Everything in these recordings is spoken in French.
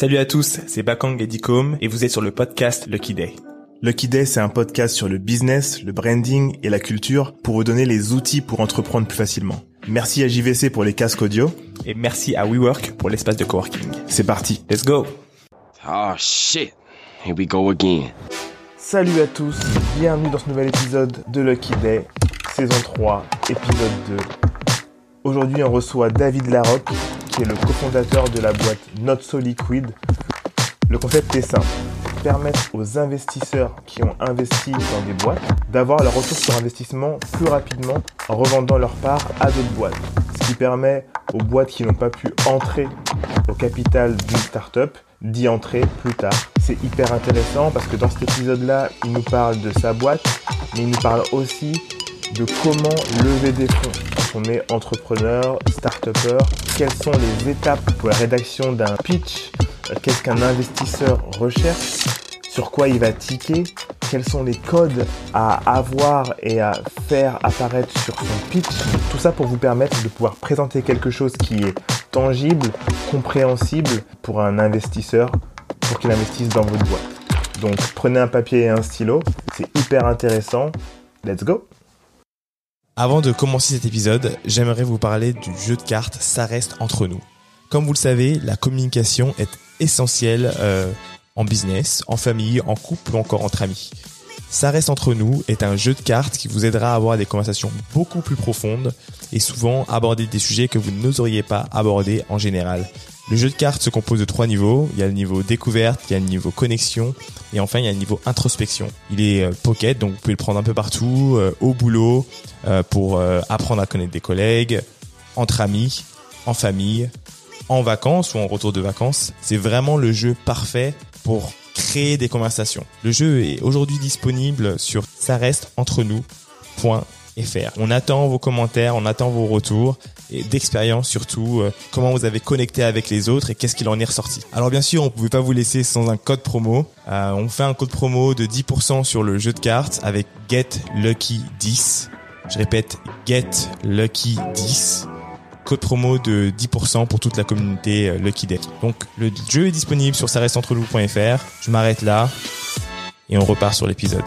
Salut à tous, c'est Bakang et Dicom et vous êtes sur le podcast Lucky Day. Lucky Day, c'est un podcast sur le business, le branding et la culture pour vous donner les outils pour entreprendre plus facilement. Merci à JVC pour les casques audio. Et merci à WeWork pour l'espace de coworking. C'est parti. Let's go Oh shit, here we go again. Salut à tous, bienvenue dans ce nouvel épisode de Lucky Day, saison 3, épisode 2. Aujourd'hui, on reçoit David Larocque, le cofondateur de la boîte Not So Liquid. Le concept est simple, permettre aux investisseurs qui ont investi dans des boîtes d'avoir leur retour sur investissement plus rapidement en revendant leur part à d'autres boîtes. Ce qui permet aux boîtes qui n'ont pas pu entrer au capital d'une startup d'y entrer plus tard. C'est hyper intéressant parce que dans cet épisode-là, il nous parle de sa boîte, mais il nous parle aussi de comment lever des fonds on est entrepreneur, start-upper, quelles sont les étapes pour la rédaction d'un pitch, qu'est-ce qu'un investisseur recherche, sur quoi il va ticker, quels sont les codes à avoir et à faire apparaître sur son pitch? Tout ça pour vous permettre de pouvoir présenter quelque chose qui est tangible, compréhensible pour un investisseur pour qu'il investisse dans votre boîte. Donc prenez un papier et un stylo, c'est hyper intéressant. Let's go Avant de commencer cet épisode, j'aimerais vous parler du jeu de cartes Ça reste entre nous. Comme vous le savez, la communication est essentielle euh, en business, en famille, en couple ou encore entre amis. Ça reste entre nous est un jeu de cartes qui vous aidera à avoir des conversations beaucoup plus profondes et souvent aborder des sujets que vous n'oseriez pas aborder en général. Le jeu de cartes se compose de trois niveaux. Il y a le niveau découverte, il y a le niveau connexion et enfin il y a le niveau introspection. Il est euh, pocket donc vous pouvez le prendre un peu partout, euh, au boulot, euh, pour apprendre à connaître des collègues, entre amis, en famille, en vacances ou en retour de vacances. C'est vraiment le jeu parfait pour créer des conversations. Le jeu est aujourd'hui disponible sur ça reste. On attend vos commentaires, on attend vos retours et d'expérience surtout, euh, comment vous avez connecté avec les autres et qu'est-ce qu'il en est ressorti. Alors bien sûr, on pouvait pas vous laisser sans un code promo. Euh, on fait un code promo de 10% sur le jeu de cartes avec Get Lucky 10. Je répète, Get Lucky 10 code promo de 10% pour toute la communauté euh, Lucky Day. Donc le jeu est disponible sur ça. Je m'arrête là et on repart sur l'épisode.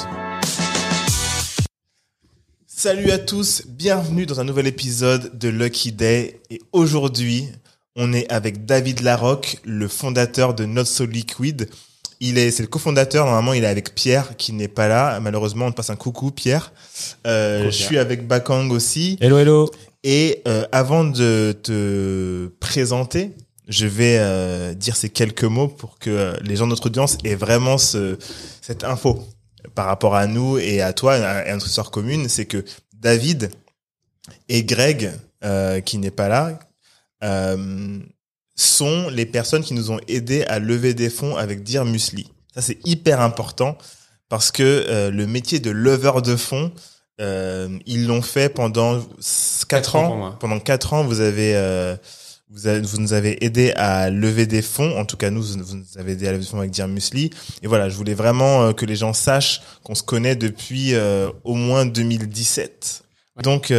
Salut à tous, bienvenue dans un nouvel épisode de Lucky Day et aujourd'hui on est avec David Larocque, le fondateur de Not So Liquid. Il est, c'est le cofondateur. Normalement, il est avec Pierre, qui n'est pas là. Malheureusement, on te passe un coucou, Pierre. Euh, je suis avec Bakang aussi. Hello, hello. Et euh, avant de te présenter, je vais euh, dire ces quelques mots pour que euh, les gens de notre audience aient vraiment ce, cette info par rapport à nous et à toi et à notre histoire commune. C'est que David et Greg, euh, qui n'est pas là, sont les personnes qui nous ont aidés à lever des fonds avec Dire Musli. Ça, c'est hyper important parce que le métier de leveur de fonds, euh, ils l'ont fait pendant quatre ans. pendant quatre ans, vous avez, euh, vous avez, vous nous avez aidé à lever des fonds. En tout cas, nous, vous nous avez aidé à lever des fonds avec Dire Musli. Et voilà, je voulais vraiment euh, que les gens sachent qu'on se connaît depuis euh, au moins 2017. Donc,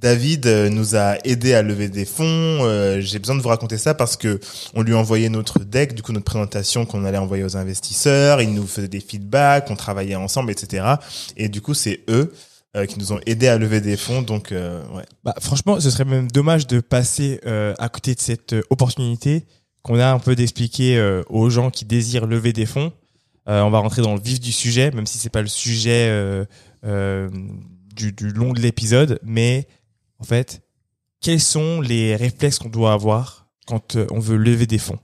David nous a aidé à lever des fonds. J'ai besoin de vous raconter ça parce que on lui a envoyé notre deck, du coup notre présentation qu'on allait envoyer aux investisseurs. Il nous faisait des feedbacks, on travaillait ensemble, etc. Et du coup, c'est eux euh, qui nous ont aidé à lever des fonds. Donc, euh, ouais. Bah, franchement, ce serait même dommage de passer euh, à côté de cette opportunité qu'on a un peu d'expliquer aux gens qui désirent lever des fonds. on va rentrer dans le vif du sujet, même si c'est pas le sujet du, du long de l'épisode, mais en fait, quels sont les réflexes qu'on doit avoir quand on veut lever des fonds?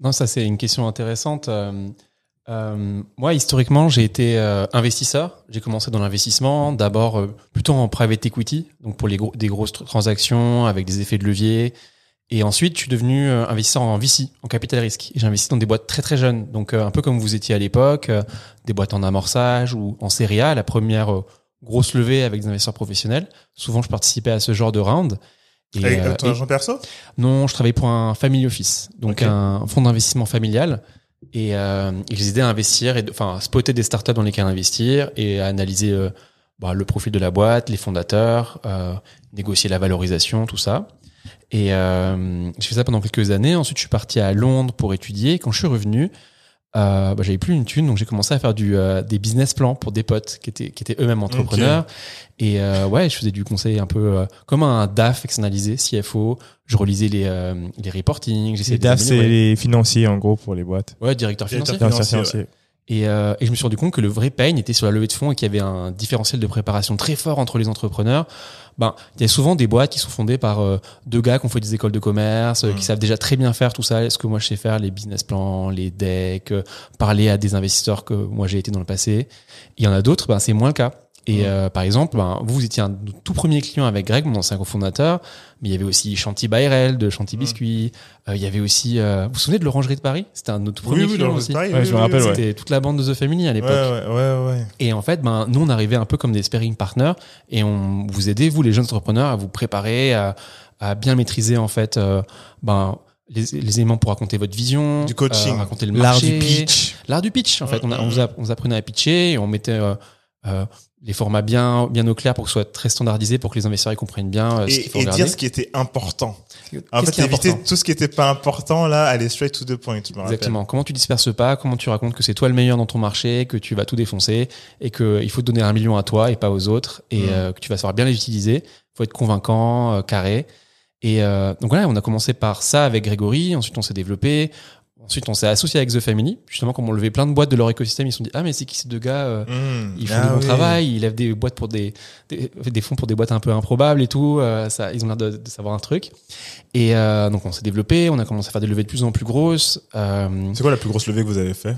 Non, ça c'est une question intéressante. Euh, moi, historiquement, j'ai été euh, investisseur. J'ai commencé dans l'investissement, d'abord euh, plutôt en private equity, donc pour les gros, des grosses transactions avec des effets de levier. Et ensuite, je suis devenu euh, investisseur en VC, en capital risque. J'ai investi dans des boîtes très très jeunes, donc un peu comme vous étiez à l'époque, des boîtes en amorçage ou en série A, la première grosse levée avec des investisseurs professionnels. Souvent, je participais à ce genre de round. Et, avec ton argent perso Non, je travaillais pour un family office, donc un fonds d'investissement familial et euh, ils aidaient à investir, et enfin spotter des startups dans lesquelles investir et à analyser euh, bah, le profil de la boîte, les fondateurs, euh, négocier la valorisation, tout ça. Et euh, j'ai fait ça pendant quelques années. Ensuite, je suis parti à Londres pour étudier. Quand je suis revenu, euh, bah, j'avais plus une thune, donc j'ai commencé à faire du, euh, des business plans pour des potes qui étaient, qui étaient eux-mêmes entrepreneurs. Et euh, ouais, je faisais du conseil un peu euh, comme un DAF externalisé, CFO. Je relisais les, euh, les reportings. j'essayais Les de DAF, c'est améliorer. les financiers, en gros, pour les boîtes. Ouais, directeur financier. Directeur Financier, financiers. Et, euh, et je me suis rendu compte que le vrai pain était sur la levée de fonds et qu'il y avait un différentiel de préparation très fort entre les entrepreneurs. Ben, il y a souvent des boîtes qui sont fondées par euh, deux gars qui ont fait des écoles de commerce, euh, qui savent déjà très bien faire tout ça. Ce que moi je sais faire, les business plans, les decks, euh, parler à des investisseurs que moi j'ai été dans le passé? Il y en a d'autres, ben c'est moins le cas. Et Mm. euh, par exemple, ben, vous, vous étiez un de nos tout premiers clients avec Greg, mon ancien cofondateur, mais il y avait aussi Chanty Bayrel de Chanty Mm. Biscuit. Euh, il y avait aussi, euh, vous vous souvenez de l'orangerie de Paris? C'était un de nos tout Oui, premiers oui, clients dans le aussi. pareil, Ouais, oui, je me oui, rappelle, oui. ouais. C'était toute la bande de The Family à l'époque. ouais, ouais, ouais. Et en fait, ben, nous, on arrivait un peu comme des sparring partners et on vous aidait, vous, les jeunes entrepreneurs, à vous préparer, à, à bien maîtriser, en fait, euh, ben, les, les éléments pour raconter votre vision. Du coaching. euh, raconter le L'art marché. du pitch. L'art du pitch, en fait. On, a- on, vous a- on vous apprenait à pitcher et on mettait euh, euh, les formats bien, bien au clair pour que ce soit très standardisé pour que les investisseurs ils comprennent bien euh, ce qu'il faut Et, regarder. dire ce qui était important. En fait, éviter tout ce qui était pas important, là, aller straight to the point, je me rappelle. Exactement. Comment tu disperses pas, comment tu racontes que c'est toi le meilleur dans ton marché, que tu vas tout défoncer et que il faut te donner un million à toi et pas aux autres et Mm. euh, que tu vas savoir bien les utiliser. faut être convaincant, euh, carré. Et euh, donc voilà, on a commencé par ça avec Grégory. Ensuite, on s'est développé. Ensuite, on s'est associé avec The Family. Justement, comme on levait plein de boîtes de leur écosystème, ils se sont dit ah mais c'est qui ces deux gars euh, Mmh. ils font Ah du bon oui. travail, ils lèvent des boîtes pour des, des, des fonds pour des boîtes un peu improbables et tout. euh, ça, ils ont l'air de, de savoir un truc. Et euh, donc on s'est développé, on a commencé à faire des levées de plus en plus grosses. C'est quoi la plus grosse levée que vous avez fait?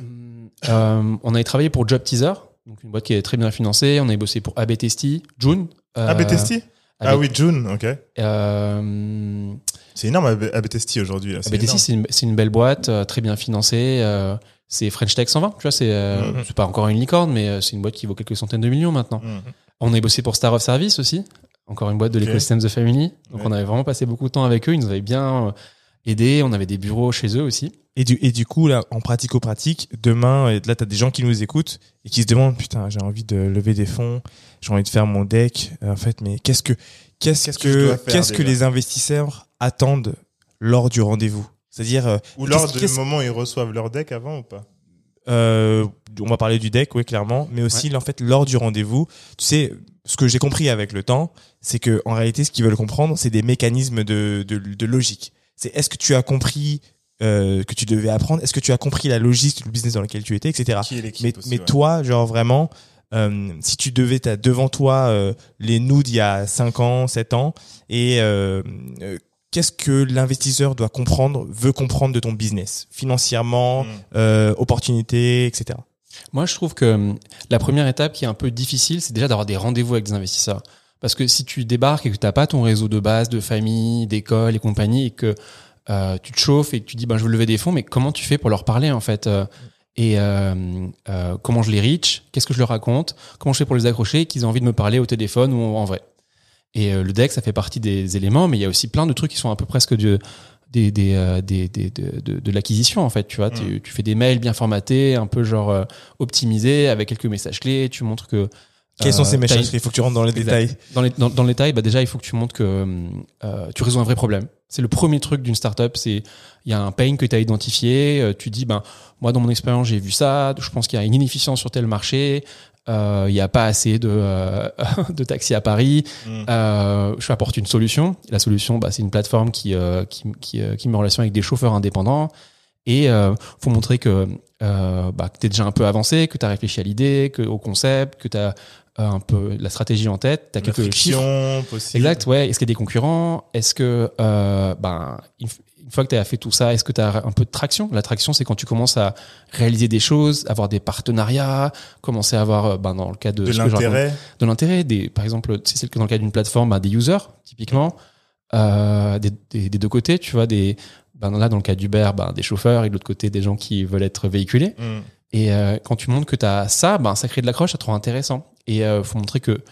Euh, on avait travaillé pour Job Teaser, donc une boîte qui est très bien financée. On avait bossé pour AB Testy, June. AB Testy Ah oui, June, ok. Euh, C'est énorme AB AB Testy aujourd'hui. là, c'est une, belle boîte, euh, très bien financée. euh, c'est French Tech 120, tu vois, c'est euh, Mhm. c'est pas encore une licorne, mais euh, c'est une boîte qui vaut quelques centaines de millions maintenant. Mmh. On a bossé pour Star of Service aussi, encore une boîte de Ok. l'écosystème The Family. Donc Ouais. on avait vraiment passé beaucoup de temps avec eux, ils nous avaient bien aidés, on avait des bureaux chez eux aussi. Et du, et du coup, là, en pratico-pratique, demain, là, t'as des gens qui nous écoutent et qui se demandent, putain, j'ai envie de lever des fonds, j'ai envie de faire mon deck. En fait, mais qu'est-ce que, qu'est-ce que qu'est-ce que les investisseurs attendent lors du rendez-vous? C'est-à-dire, euh, Ou lors du moment où ils reçoivent leur deck avant ou pas euh, on va parler du deck, oui, clairement, mais aussi, en fait, lors du rendez-vous, tu sais, ce que j'ai compris avec le temps, c'est que, en réalité, ce qu'ils veulent comprendre, c'est des mécanismes de, de, de logique. C'est est-ce que tu as compris, euh, que tu devais apprendre? Est-ce que tu as compris la logique du business dans lequel tu étais, etc. Qui est Mais, aussi, mais ouais. toi, genre vraiment, euh, si tu devais, t'as devant toi euh, les nous d'il y a 5 ans, 7 ans, et euh, euh, qu'est-ce que l'investisseur doit comprendre, veut comprendre de ton business, financièrement, Mmh. euh, opportunités, etc. Moi, je trouve que hum, la première étape qui est un peu difficile, c'est déjà d'avoir des rendez-vous avec des investisseurs. Parce que si tu débarques et que tu n'as pas ton réseau de base, de famille, d'école et compagnie, et que euh, tu te chauffes et que tu dis ben, je veux lever des fonds, mais comment tu fais pour leur parler en fait euh, Et euh, euh, comment je les reach Qu'est-ce que je leur raconte Comment je fais pour les accrocher Qu'ils aient envie de me parler au téléphone ou en vrai Et euh, le deck, ça fait partie des éléments, mais il y a aussi plein de trucs qui sont un peu presque de, des, des, euh, des, des- de, de, de l'acquisition en fait tu vois tu, tu fais des mails bien formatés un peu genre euh, optimisés avec quelques messages clés tu montres que Quels sont ces messages une- Il faut que tu rentres dans les Exact. détails. dans, les, dans, dans le détail, bah déjà, il faut que tu montres que euh, tu résous un vrai problème. C'est le premier truc d'une startup. C'est il y a un pain que tu as identifié. tu dis, ben moi, dans mon expérience, j'ai vu ça. Je pense qu'il y a une inefficience sur tel marché. Euh, Il n'y a pas assez de, euh, de taxis à Paris. Mm. Euh, je apporte une solution. La solution, bah, c'est une plateforme qui, euh, qui, qui, euh, qui met en relation avec des chauffeurs indépendants. Et euh, faut montrer que, euh, bah, que tu es déjà un peu avancé, que tu as réfléchi à l'idée, que, au concept, que tu as un peu la stratégie en tête, tu as La quelques chiffres. possible. Exact, ouais. Est-ce qu'il y a des concurrents? Est-ce que, euh, ben, une fois que tu as fait tout ça, est-ce que tu as un peu de traction? La traction, c'est quand tu commences à réaliser des choses, avoir des partenariats, commencer à avoir, euh, ben, dans le cas de, De l'intérêt. de l'intérêt, des, par exemple, si c'est le cas dans le cas d'une plateforme, ben, des users, typiquement, euh, des, des, des deux côtés, tu vois, des, ben, là, dans le cas d'Uber, ben, des chauffeurs et de l'autre côté, des gens qui veulent être véhiculés. Mm. Et euh, quand tu montres que tu as ça, ben, ça crée de l'accroche, ça te rend intéressant. Et euh, faut montrer que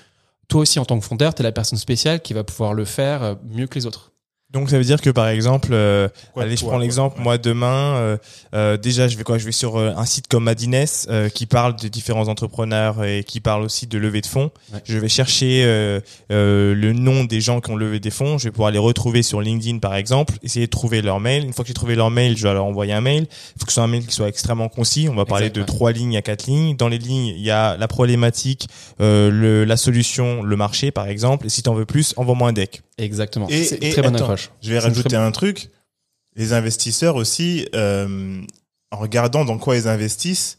toi aussi, en tant que fondeur, tu es la personne spéciale qui va pouvoir le faire mieux que les autres. Donc ça veut dire que par exemple, euh, Quoi, allez, je toi, prends l'exemple, moi demain, euh, euh, déjà je vais quoi Je vais sur euh, un site comme Madines euh, qui parle de différents entrepreneurs et qui parle aussi de levée de fonds. Ouais. Je vais chercher euh, euh, le nom des gens qui ont levé des fonds. Je vais pouvoir les retrouver sur LinkedIn par exemple, essayer de trouver leur mail. Une fois que j'ai trouvé leur mail, je vais leur envoyer un mail. Il faut que ce soit un mail qui soit extrêmement concis. On va parler de trois lignes à quatre lignes. Dans les lignes, il y a la problématique, euh, le, la solution, le marché par exemple. Et si tu en veux plus, envoie-moi un deck. Exactement. Et- et très bonne attends, approche. Je vais rajouter un truc. Les investisseurs aussi, euh, en regardant dans quoi ils investissent,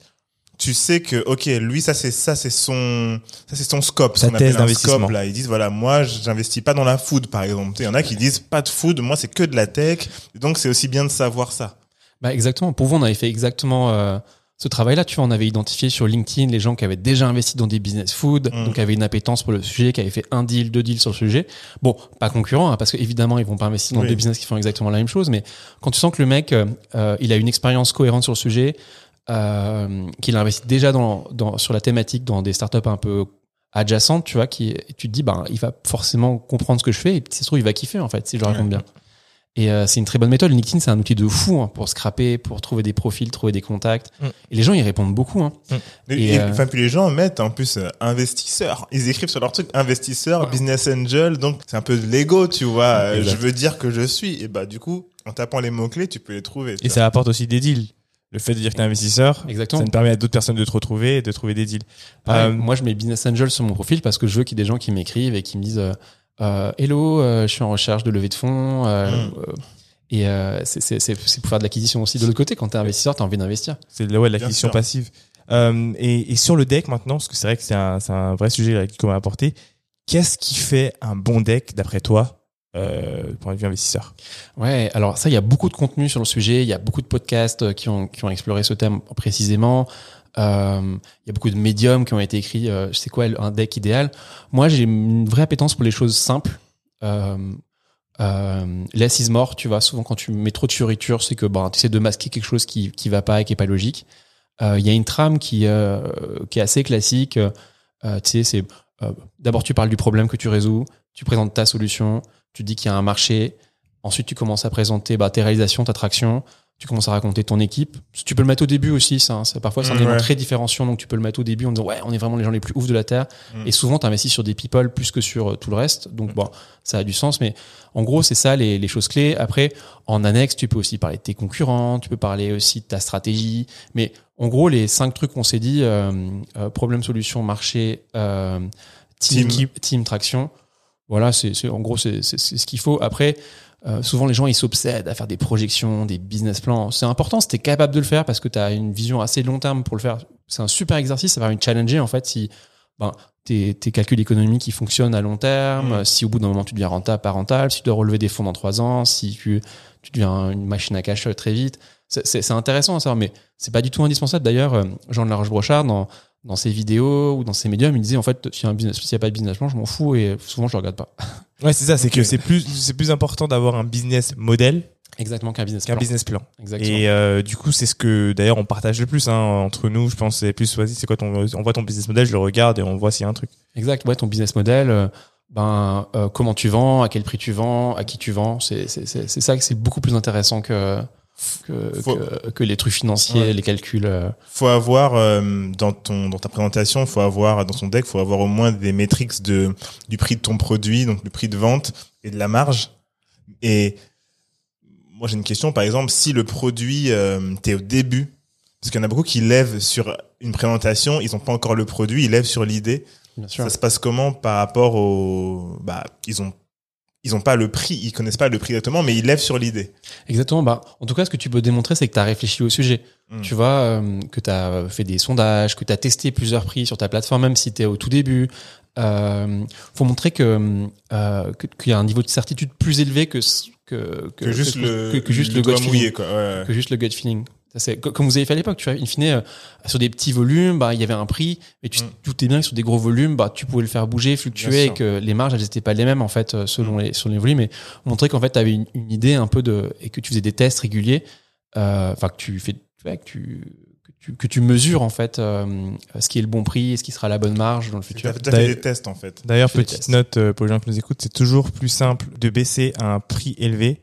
tu sais que ok, lui ça c'est ça c'est son ça c'est son scope, Sa thèse d'investissement. là. Ils disent voilà moi j'investis pas dans la food par exemple. Il y en a qui disent pas de food, moi c'est que de la tech. Donc c'est aussi bien de savoir ça. Bah exactement. Pour vous, on avait fait exactement euh, ce travail-là. Tu vois, on avait identifié sur LinkedIn les gens qui avaient déjà investi dans des business food, Mm. donc qui avaient une appétence pour le sujet, qui avaient fait un deal, deux deals sur le sujet. Bon, pas concurrent, hein, parce qu'évidemment, ils vont pas investir dans Oui. des business qui font exactement la même chose. Mais quand tu sens que le mec, euh, euh, il a une expérience cohérente sur le sujet, euh, qu'il a investi déjà dans, dans, sur la thématique dans des startups un peu adjacentes, tu vois, qui, tu te dis, ben, il va forcément comprendre ce que je fais, et si ça se trouve, il va kiffer, en fait, si je raconte bien. Et euh, c'est une très bonne méthode. LinkedIn, c'est un outil de fou hein, pour scraper, pour trouver des profils, trouver des contacts. Mm. Et les gens, ils répondent beaucoup. Hein. Et, Et, et- euh, enfin, puis les gens mettent en plus euh, investisseurs. Ils écrivent sur leur truc investisseur, Ouais. business angel. Donc c'est un peu de l'ego, tu vois. Euh. Je veux dire que je suis. Et bah du coup, en tapant les mots clés, tu peux les trouver. tu Et vois. ça apporte aussi des deals. Le fait de dire que t'es investisseur, Exactement. ça ne permet à d'autres personnes de te retrouver et de trouver des deals. Pareil, Euh, moi, je mets business angel sur mon profil parce que je veux qu'il y ait des gens qui m'écrivent et qui me disent Hello, euh, je suis en recherche de levée de fonds. euh, Mm. euh, et euh, c'est c'est- c'est- c'est pour faire de l'acquisition aussi. De l'autre côté, quand tu es investisseur, tu as envie d'investir. C'est de, ouais, de l'acquisition passive. Euh, et, et sur le deck maintenant, parce que c'est vrai que c'est un, c'est un vrai sujet qu'on m'a apporté, qu'est-ce qui fait un bon deck d'après toi, euh, du point de vue investisseur? Ouais, alors ça, il y a beaucoup de contenu sur le sujet. Il y a beaucoup de podcasts euh, qui ont, qui ont exploré ce thème précisément. Euh, il y a beaucoup de médiums qui ont été écrits. Euh, sais quoi, un deck idéal. Moi, j'ai une vraie appétence pour les choses simples. Euh, euh, less is more, tu vois. Souvent, quand tu mets trop de fioritures, c'est que ben, tu essaies de masquer quelque chose qui qui va pas et qui est pas logique. Euh, Il y a une trame qui qui est assez classique. Tu sais, c'est d'abord tu parles du problème que tu résous, tu présentes ta solution, tu dis qu'il y a un marché. Ensuite, tu commences à présenter bah, tes réalisations, ta traction. Tu commences à raconter ton équipe. Tu peux le mettre au début aussi, ça. hein. Ça, parfois, c'est un Mm, élément ouais. très différenciant. Donc, tu peux le mettre au début en disant, ouais, on est vraiment les gens les plus ouf de la Terre. Mm. Et souvent, tu investis sur des people plus que sur euh, tout le reste. Donc, bon, ça a du sens. Mais en gros, c'est ça les, les choses clés. Après, en annexe, tu peux aussi parler de tes concurrents. Tu peux parler aussi de ta stratégie. Mais en gros, les cinq trucs qu'on s'est dit, euh, euh, problème, solution, marché, euh, team, Team. team, traction. Voilà, c'est en gros, c'est ce qu'il faut. Après, euh, souvent les gens ils s'obsèdent à faire des projections, des business plans. C'est important si tu es capable de le faire parce que tu as une vision assez long terme pour le faire. C'est un super exercice, ça va une challenger en fait si ben, tes, tes calculs économiques ils fonctionnent à long terme, Mm. si au bout d'un moment tu deviens rentable, pas rentable, si tu dois relever des fonds dans trois ans, si tu, tu deviens une machine à cash très vite. C'est- intéressant à savoir, mais c'est pas du tout indispensable. D'ailleurs, euh, Jean de la Roche-Brochard, dans, dans ses vidéos ou dans ses médias, il me disait en fait, s'il y a pas de business plan, je m'en fous et souvent je le regarde pas. Ouais, c'est ça, c'est que Ok. c'est plus, c'est plus important d'avoir un business modèle Exactement qu'un business qu'un plan. business plan. Exactement. Et euh, du coup, c'est ce que d'ailleurs on partage le plus hein, entre nous. Je pense c'est plus vas-y, c'est quoi ton, on voit ton business model, je le regarde et on voit s'il y a un truc. Exact. Ouais, ton business model, euh, ben, euh, comment tu vends, à quel prix tu vends, à qui tu vends. C'est, c'est ça que c'est beaucoup plus intéressant que, que, Faut- que, que les trucs financiers, Ouais. les calculs. euh. faut avoir euh, dans ton dans ta présentation, faut avoir dans ton deck, faut avoir au moins des métriques de du prix de ton produit, donc le prix de vente et de la marge. Et moi j'ai une question par exemple, si le produit euh, t'es au début, parce qu'il y en a beaucoup qui lèvent sur une présentation, ils ont pas encore le produit, ils lèvent sur l'idée. Ça se passe comment par rapport au bah ils ont ils ont pas le prix, ils connaissent pas le prix exactement, mais ils lèvent sur l'idée. Exactement. Bah, en tout cas, ce que tu peux démontrer, c'est que tu as réfléchi au sujet. Mm. Tu vois, euh, que tu as fait des sondages, que tu as testé plusieurs prix sur ta plateforme, même si tu es au tout début. Euh, faut montrer que euh, qu'il y a un niveau de certitude plus élevé que que Que, juste le que, que juste le, doigt gut feeling. mouillé quoi. Ouais, ouais. que juste le gut feeling. Ça, c'est co- comme vous avez fait à l'époque, tu vois. In fine, euh, sur des petits volumes, bah, il y avait un prix, mais tu Mm. doutais bien que sur des gros volumes, bah, tu pouvais le faire bouger, fluctuer, et que les marges, elles n'étaient pas les mêmes, en fait, euh, selon les, sur les volumes, mais montrer qu'en fait, tu avais une, une idée un peu de, et que tu faisais des tests réguliers, euh, enfin, que tu fais, tu que tu, que tu, que tu mesures en fait euh, ce qui est le bon prix et ce qui sera la bonne marge dans le Tu futur. as déjà fait des tests en fait. D'ailleurs, petite note pour les gens qui nous écoutent, c'est toujours plus simple de baisser à un prix élevé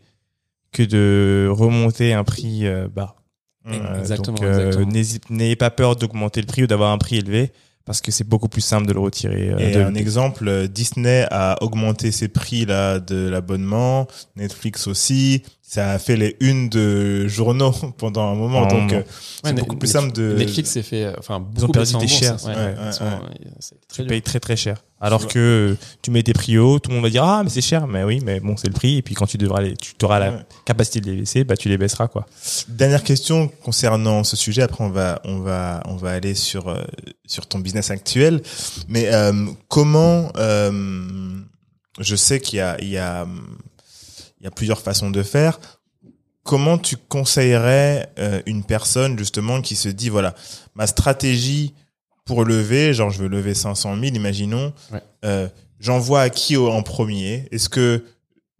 que de remonter un prix euh, bas. Mm. Exactement, euh, n'ayez pas peur d'augmenter le prix ou d'avoir un prix élevé parce que c'est beaucoup plus simple de le retirer. euh, Et de- un exemple, euh, Disney a augmenté ses prix là de l'abonnement, Netflix aussi. Ça a fait les unes de journaux pendant un moment, donc euh, c'est Ouais, beaucoup plus simple de. Netflix s'est fait, euh, enfin, ont beaucoup perdu baissé en des hein. Ouais, Ouais, ils sont- tu payes très très cher. Alors que tu mets des prix hauts, tout le monde va dire ah mais c'est cher, mais oui, mais bon c'est le prix. Et puis quand tu devras les, tu auras la capacité de les baisser, bah tu les baisseras quoi. Dernière question concernant ce sujet. Après, on va on va on va aller sur euh, sur ton business actuel. Mais euh, comment euh, Je sais qu'il y a il y a il y a plusieurs façons de faire. Comment tu conseillerais euh, une personne justement qui se dit voilà ma stratégie pour lever, genre je veux lever 500 000, imaginons, Ouais. euh, j'envoie à qui en premier? Est-ce que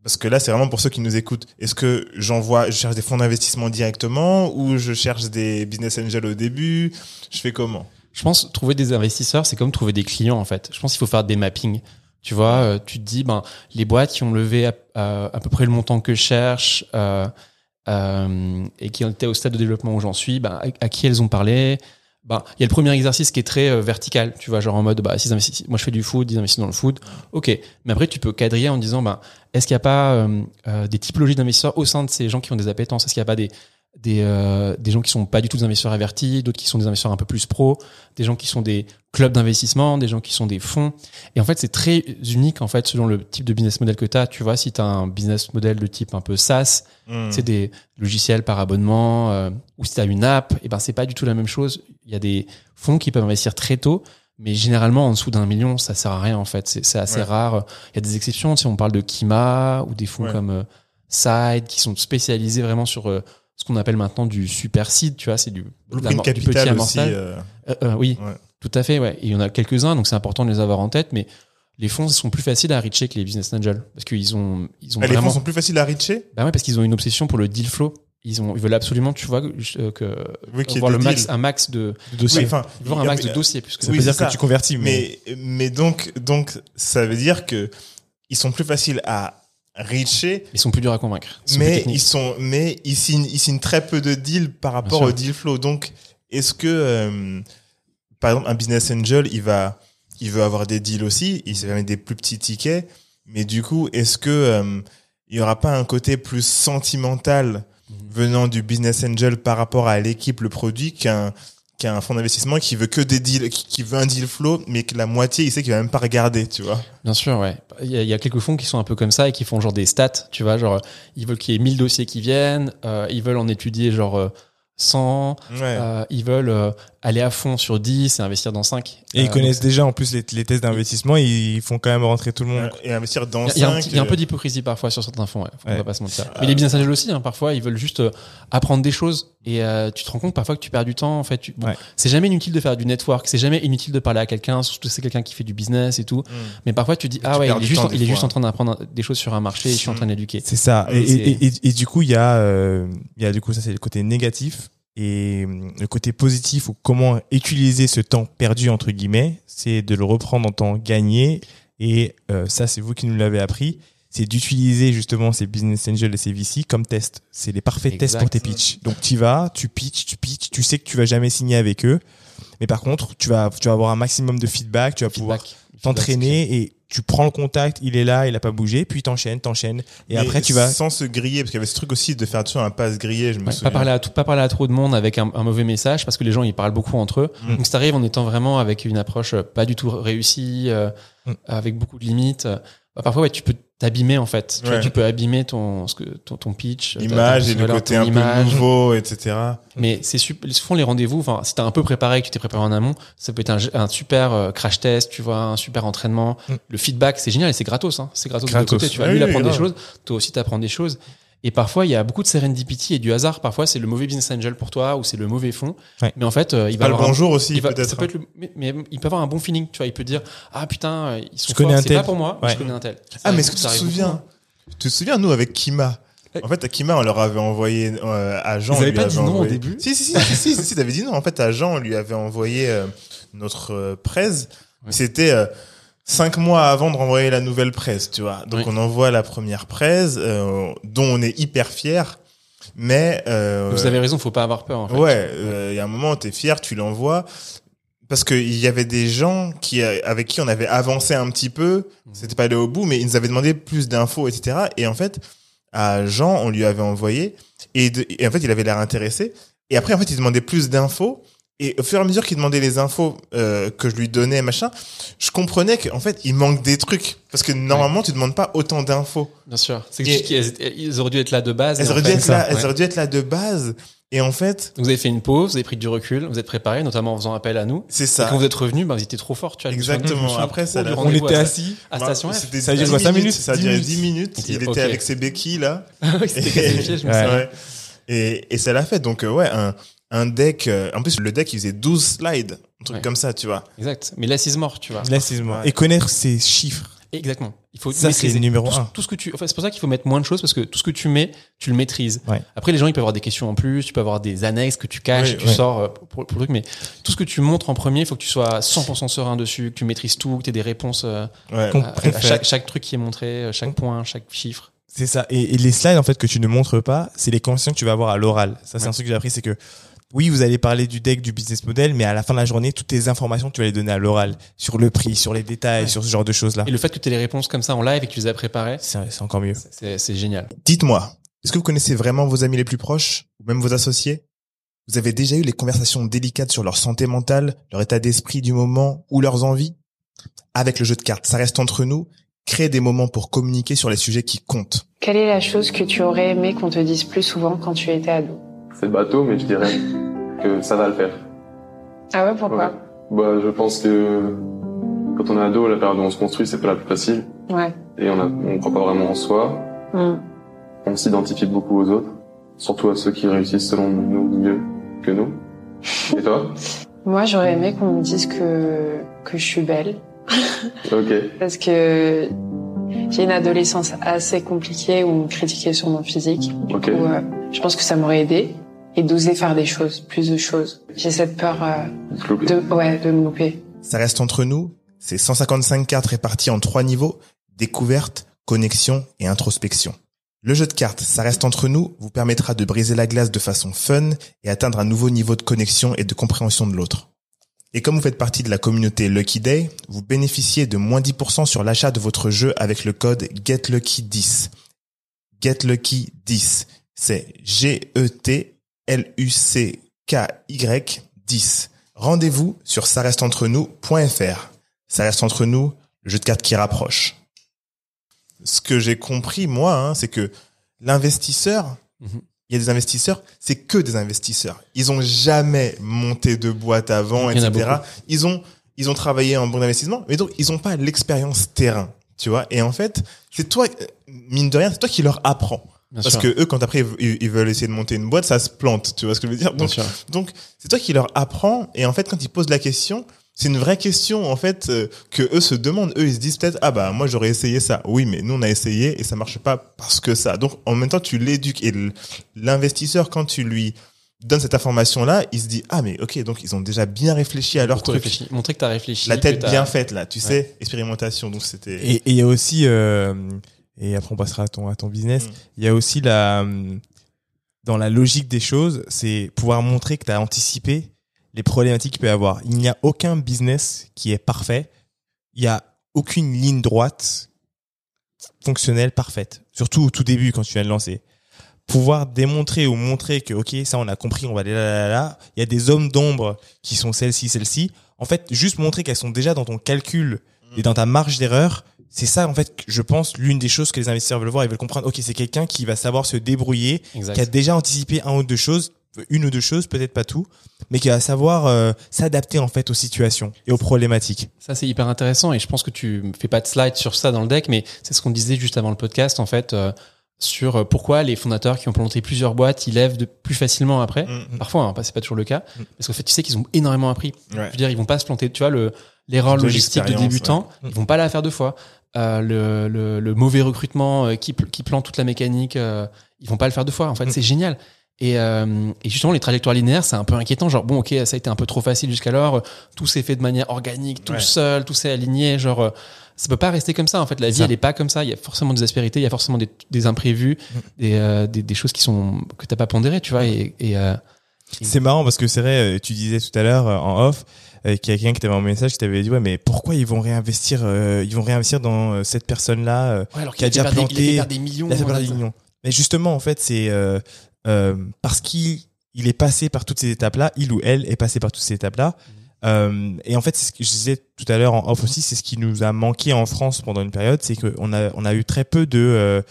parce que là, c'est vraiment pour ceux qui nous écoutent. Est-ce que j'envoie, je cherche des fonds d'investissement directement ou je cherche des business angels au début? Je fais comment? Je pense trouver des investisseurs, c'est comme trouver des clients en fait. Je pense qu'il faut faire des mappings. Tu vois, euh, tu te dis, ben, les boîtes qui ont levé à, à- peu près le montant que je cherche euh, euh, et qui étaient au stade de développement où j'en suis, ben, à, qui elles ont parlé. Ben, il y a le premier exercice qui est très euh, vertical, tu vois, genre en mode, bah, investissent- moi je fais du food, ils investissent dans le food, ok. Mais après, tu peux quadriller en disant, ben, est-ce qu'il n'y a pas euh, des typologies d'investisseurs au sein de ces gens qui ont des appétences? Est-ce qu'il n'y a pas des, des, euh, des gens qui sont pas du tout des investisseurs avertis, d'autres qui sont des investisseurs un peu plus pro, des gens qui sont des clubs d'investissement, des gens qui sont des fonds. Et en fait, c'est très unique en fait selon le type de business model que tu as. Tu vois, si tu as un business model de type un peu SaaS, Hmm. c'est des logiciels par abonnement, euh, ou si tu as une app, et ben c'est pas du tout la même chose. Il y a des fonds qui peuvent investir très tôt, mais généralement en dessous d'un million, ça sert à rien en fait. C'est c'est assez Ouais. rare. Il y a des exceptions, si on parle de Kima ou des fonds Ouais. comme euh, Side qui sont spécialisés vraiment sur euh, ce qu'on appelle maintenant du super seed, tu vois, c'est du, Blueprint du petit amorçage. euh, Euh, euh, oui, Ouais. tout à fait. Ouais. Et il y en a quelques-uns, donc c'est important de les avoir en tête. Mais les fonds sont plus faciles à reacher que les business angels parce qu'ils ont, ils ont ah, les vraiment. fonds sont plus faciles à reacher? Bah ouais, parce qu'ils ont une obsession pour le deal flow. Ils ont, ils veulent absolument, tu vois, que, que Oui, qu'il y ait voir le max, deals. un max de, Le dossier. Oui, enfin, voir un max de dossiers plus que ça veut dire que tu convertis, mais, Mais, mais donc, donc, ça veut dire que ils sont plus faciles à reacher, ils sont plus durs à convaincre. Ils mais ils sont, mais ils signent, ils signent très peu de deals par rapport au deal flow. Donc, est-ce que, euh, par exemple, un business angel, il va, il veut avoir des deals aussi, il va mettre des plus petits tickets, mais du coup, est-ce que euh, il y aura pas un côté plus sentimental Mhm. venant du business angel par rapport à l'équipe, le produit, qu'un qu'un fonds d'investissement qui veut que des deals, qui, qui veut un deal flow, mais que la moitié, il sait qu'il va même pas regarder, tu vois. Bien sûr, ouais. Il y, a, il y a quelques fonds qui sont un peu comme ça et qui font genre des stats, tu vois, genre ils veulent qu'il y ait 1000 dossiers qui viennent, euh, ils veulent en étudier genre euh, 100, Ouais. euh, ils veulent euh, aller à fond sur 10 et investir dans 5. et ils connaissent déjà en plus les, les tests d'investissement, ils font quand même rentrer tout le monde. et investir dans Il y, a un 5. petit- il y a un peu d'hypocrisie parfois sur certains fonds, ouais. Faut- on Ouais. va pas se mentir. Mais les business angels aussi, hein, parfois, ils veulent juste euh, apprendre des choses et euh, tu te rends compte parfois que tu perds du temps. En fait, tu- bon, Ouais. c'est jamais inutile de faire du network, c'est jamais inutile de parler à quelqu'un, surtout si c'est quelqu'un qui fait du business et tout. Mais parfois tu dis ah tu ouais, il est juste, il est juste en train d'apprendre des choses sur un marché et je suis en Mm. train de l'éduquer. C'est ça. Et, c'est- et, et, et du coup, il y a, euh, il y a du coup ça c'est le côté négatif et euh, le côté positif ou comment utiliser ce temps perdu entre guillemets, c'est de le reprendre en temps gagné et euh, ça c'est vous qui nous l'avez appris. C'est d'utiliser justement ces business angels et ces VC comme test. C'est les parfaits tests pour tes pitchs. Donc tu vas, tu pitches, tu pitches, tu sais que tu vas jamais signer avec eux, mais par contre tu vas, tu vas avoir un maximum de feedback, tu vas pouvoir Feedback. Feedback, t'entraîner et tu prends le contact, il est là, il a pas bougé, puis t'enchaînes, t'enchaînes et Mais après tu vas Sans se griller, parce qu'il y avait ce truc aussi de faire attention à un pas se griller, je me Ouais, souviens. pas parler à tout, pas parler à trop de monde avec un, un mauvais message parce que les gens ils parlent beaucoup entre eux. Mm. Donc si t'arrives en étant vraiment avec une approche euh, pas du tout réussie, euh, Mm. avec beaucoup de limites, euh, bah, parfois ouais, tu peux t'abîmer en fait. Tu, vois, Ouais. tu peux abîmer ton ce que ton, ton pitch, L'image et le côté un image. peu nouveau, etc. Mais c'est super. Souvent les rendez-vous, enfin si t'as un peu préparé, que tu t'es préparé en amont, ça peut être un, un super euh, crash test, tu vois, un super entraînement. Mm. Le feedback, c'est génial et c'est gratos. Hein. C'est gratos, de Gratos. deux côtés. Tu vas Ah lui apprendre oui, des choses, toi aussi t'apprends des choses. Et parfois, il y a beaucoup de serendipity et du hasard. Parfois, c'est le mauvais business angel pour toi ou c'est le mauvais fond. Ouais. Mais en fait, euh, il va Pas le avoir un- bonjour aussi, il va- peut-être. ça peut être le- mais, mais il peut avoir un bon feeling. Tu vois, il peut dire ah putain, euh, ils sont Je connais forts, un c'est tel. pas pour moi, Ouais. je connais un tel. Ça Ah, mais est-ce que tu te souviens hein. Tu te souviens, nous, avec Kima, En fait, Akima, on leur avait envoyé euh, à Jean. Ils on avaient lui pas dit non au début Si, si, si, si, si, si, si, t'avais dit non. En fait, à Jean, on lui avait envoyé euh, notre euh, presse. Ouais. C'était euh, cinq mois avant de renvoyer la nouvelle presse, tu vois. Donc, Oui. on envoie la première presse, euh, dont on est hyper fier. Mais euh, Vous avez raison, faut pas avoir peur. En fait. Ouais, euh, il y a un moment, t'es fier, tu l'envoies. Parce qu'il y avait des gens qui, avec qui on avait avancé un petit peu, Mhm. c'était pas allé au bout, mais ils nous avaient demandé plus d'infos, etc. Et en fait, à Jean, on lui avait envoyé, et, de- et en fait, il avait l'air intéressé. Et après, en fait, il demandait plus d'infos. Et au fur et à mesure qu'il demandait les infos euh, que je lui donnais, machin, je comprenais qu'en fait, il manque des trucs. Parce que normalement, tu demandes pas autant d'infos. Bien sûr. C'est qu'ils ils auraient dû être là de base. Elles en auraient dû être là, ouais. elles auraient dû être là de base. Et en fait, Donc, vous avez fait une pause, vous avez pris du recul, vous êtes préparé, notamment en faisant appel à nous. c'est Et ça. quand vous êtes revenu, bah, vous étiez trop fort. Tu vois, Exactement. souviens Après, ça On était assis. à Station F. Ça a duré 10 quoi, cinq minutes, minutes Ça a 10 duré minutes 10 minutes. Il était avec ses béquilles, là. Oui, C'était je me Ouais. souviens. Ouais. Et, et ça l'a fait. Donc, euh, ouais, un, un deck. euh, en plus, le deck, il faisait 12 slides. Un truc Ouais. comme ça, tu vois. Exact. Mais l'assise mort, tu vois. Là, c'est moi. Ouais. Et connaître ces chiffres. Exactement. Il faut Ça, c'est le numéro tout, ce- un. tout ce que tu. Enfin, c'est pour ça qu'il faut mettre moins de choses parce que tout ce que tu mets, tu le maîtrises. Ouais. Après, les gens, ils peuvent avoir des questions en plus. Tu peux avoir des annexes que tu caches, Oui, que tu ouais. sors euh, pour, pour le truc. Mais tout ce que tu montres en premier, il faut que tu sois 100% serein dessus, que tu maîtrises tout, que tu aies des réponses euh, à, chaque, chaque truc qui est montré, euh, chaque point, chaque chiffre. C'est ça. Et, et les slides, en fait, que tu ne montres pas, c'est les conversations que tu vas avoir à l'oral. Ça, c'est Ouais. un truc que j'ai appris, c'est que oui, vous allez parler du deck, du business model, mais à la fin de la journée, toutes tes informations, tu vas les donner à l'oral. Sur le prix, sur les détails, Ouais. sur ce genre de choses-là. Et le fait que tu aies les réponses comme ça en live et que tu les as préparées, C'est encore mieux. c'est c'est génial. Dites-moi, est-ce que vous connaissez vraiment vos amis les plus proches ou même vos associés? Vous avez déjà eu les conversations délicates sur leur santé mentale, leur état d'esprit du moment ou leurs envies? Avec le jeu de cartes, ça reste entre nous. Créez des moments pour communiquer sur les sujets qui comptent. Quelle est la chose que tu aurais aimé qu'on te dise plus souvent quand tu étais ado? C'est bateau, mais je dirais que ça va le faire. Ah ouais, pourquoi Ouais. Bah, je pense que quand on est ado, la période où on se construit, c'est pas la plus facile. Ouais. Et on a, on croit pas vraiment en soi. Hmm. On s'identifie beaucoup aux autres. Surtout à ceux qui réussissent selon nous mieux que nous. Et toi? Moi, j'aurais aimé qu'on me dise que, que je suis belle. Ok. Parce que j'ai une adolescence assez compliquée où on me critiquait sur mon physique. Du coup, euh, je pense que ça m'aurait aidé. Et d'oser faire des choses, plus de choses. J'ai cette peur euh, de, ouais, de me louper. Ça reste entre nous. C'est 155 cartes réparties en trois niveaux. Découverte, connexion et introspection. Le jeu de cartes, ça reste entre nous, vous permettra de briser la glace de façon fun et atteindre un nouveau niveau de connexion et de compréhension de l'autre. Et comme vous faites partie de la communauté Lucky Day, vous bénéficiez de moins 10% sur l'achat de votre jeu avec le code GetLucky10. GetLucky10. C'est E G-E-T-L-U-C-K-Y 10. Rendez-vous sur ça reste entre nous.fr. Ça reste entre nous, le jeu de cartes qui rapproche. Ce que j'ai compris, moi, hein, c'est que l'investisseur, il Mhm. y a des investisseurs, c'est que des investisseurs. Ils ont jamais monté de boîte avant, Il etc. Ils ont, ils ont travaillé en banque d'investissement, mais donc ils ont pas l'expérience terrain, tu vois. Et en fait, c'est toi, euh, mine de rien, c'est toi qui leur apprends. Bien Parce sûr. que eux, quand après ils veulent essayer de monter une boîte, ça se plante, tu vois ce que je veux dire? Donc, c'est toi qui leur apprends. Et en fait, quand ils posent la question, c'est une vraie question en fait euh, que eux se demandent. Eux, ils se disent peut-être ah bah moi j'aurais essayé ça. Oui, mais nous on a essayé et ça marche pas parce que ça. Donc en même temps, tu l'éduques et l'investisseur quand tu lui donnes cette information là, il se dit ah mais ok donc ils ont déjà bien réfléchi à leur Beaucoup truc. réfléchi. Montrer que tu as réfléchi. La tête t'as- bien faite là, tu sais, expérimentation. Donc c'était. Et et il y a aussi, euh, et après on passera à ton, à ton business, Mm. il y a aussi la, hum, dans la logique des choses, c'est pouvoir montrer que tu as anticipé les problématiques qu'il peut y avoir. Il n'y a aucun business qui est parfait. Il n'y a aucune ligne droite fonctionnelle parfaite. Surtout au tout début quand tu viens de lancer. Pouvoir démontrer ou montrer que, ok, ça on a compris, on va aller là, là, là, là. Il y a des hommes d'ombre qui sont celles-ci, celles-ci. En fait, juste montrer qu'elles sont déjà dans ton calcul et dans ta marge d'erreur, c'est ça en fait, je pense, l'une des choses que les investisseurs veulent voir. Ils veulent comprendre, ok, c'est quelqu'un qui va savoir se débrouiller, Exact. qui a déjà anticipé un ou deux choses, une ou deux choses, peut-être pas tout, mais qui va savoir euh, s'adapter en fait aux situations et aux problématiques. Ça, c'est hyper intéressant et je pense que tu fais pas de slide sur ça dans le deck, mais c'est ce qu'on disait juste avant le podcast, en fait, euh, sur euh, pourquoi les fondateurs qui ont planté plusieurs boîtes, ils lèvent de plus facilement après. Mm. Parfois, hein, c'est pas toujours le cas. Mm. Parce qu'en fait, tu sais qu'ils ont énormément appris. Ouais. Je veux dire, ils vont pas se planter. Tu vois, le, l'erreur logistique de débutant, ouais. ils vont pas la faire deux fois. Euh, le, le, le mauvais recrutement euh, qui, qui plante toute la mécanique, euh, ils vont pas le faire deux fois. En fait, Mm. c'est génial. Et, euh, et justement, les trajectoires linéaires, c'est un peu inquiétant. Genre, bon, ok, ça a été un peu trop facile jusqu'alors. Tout s'est fait de manière organique, tout Ouais. seul, tout s'est aligné. Genre, ça peut pas rester comme ça. En fait, la vie, Ça. elle est pas comme ça. Il y a forcément des aspérités, il y a forcément des, des imprévus, Mm. des, euh, des, des choses qui sont que t'as pas pondérées, tu vois. Et, et euh, C'est marrant parce que c'est vrai, tu disais tout à l'heure en off euh, qu'il y a quelqu'un qui t'avait envoyé un message qui t'avait dit ouais mais pourquoi ils vont réinvestir euh, ils vont réinvestir dans euh, cette personne là ouais, alors Qui a déjà des- planté, perdre des millions. voilà. des millions. Mais justement en fait c'est euh, euh, parce qu'il il est passé par toutes ces étapes là, il ou elle est passé par toutes ces étapes là. Euh, et en fait, c'est ce que je disais tout à l'heure en off aussi, c'est ce qui nous a manqué en France pendant une période, c'est qu'on a on a eu très peu de euh,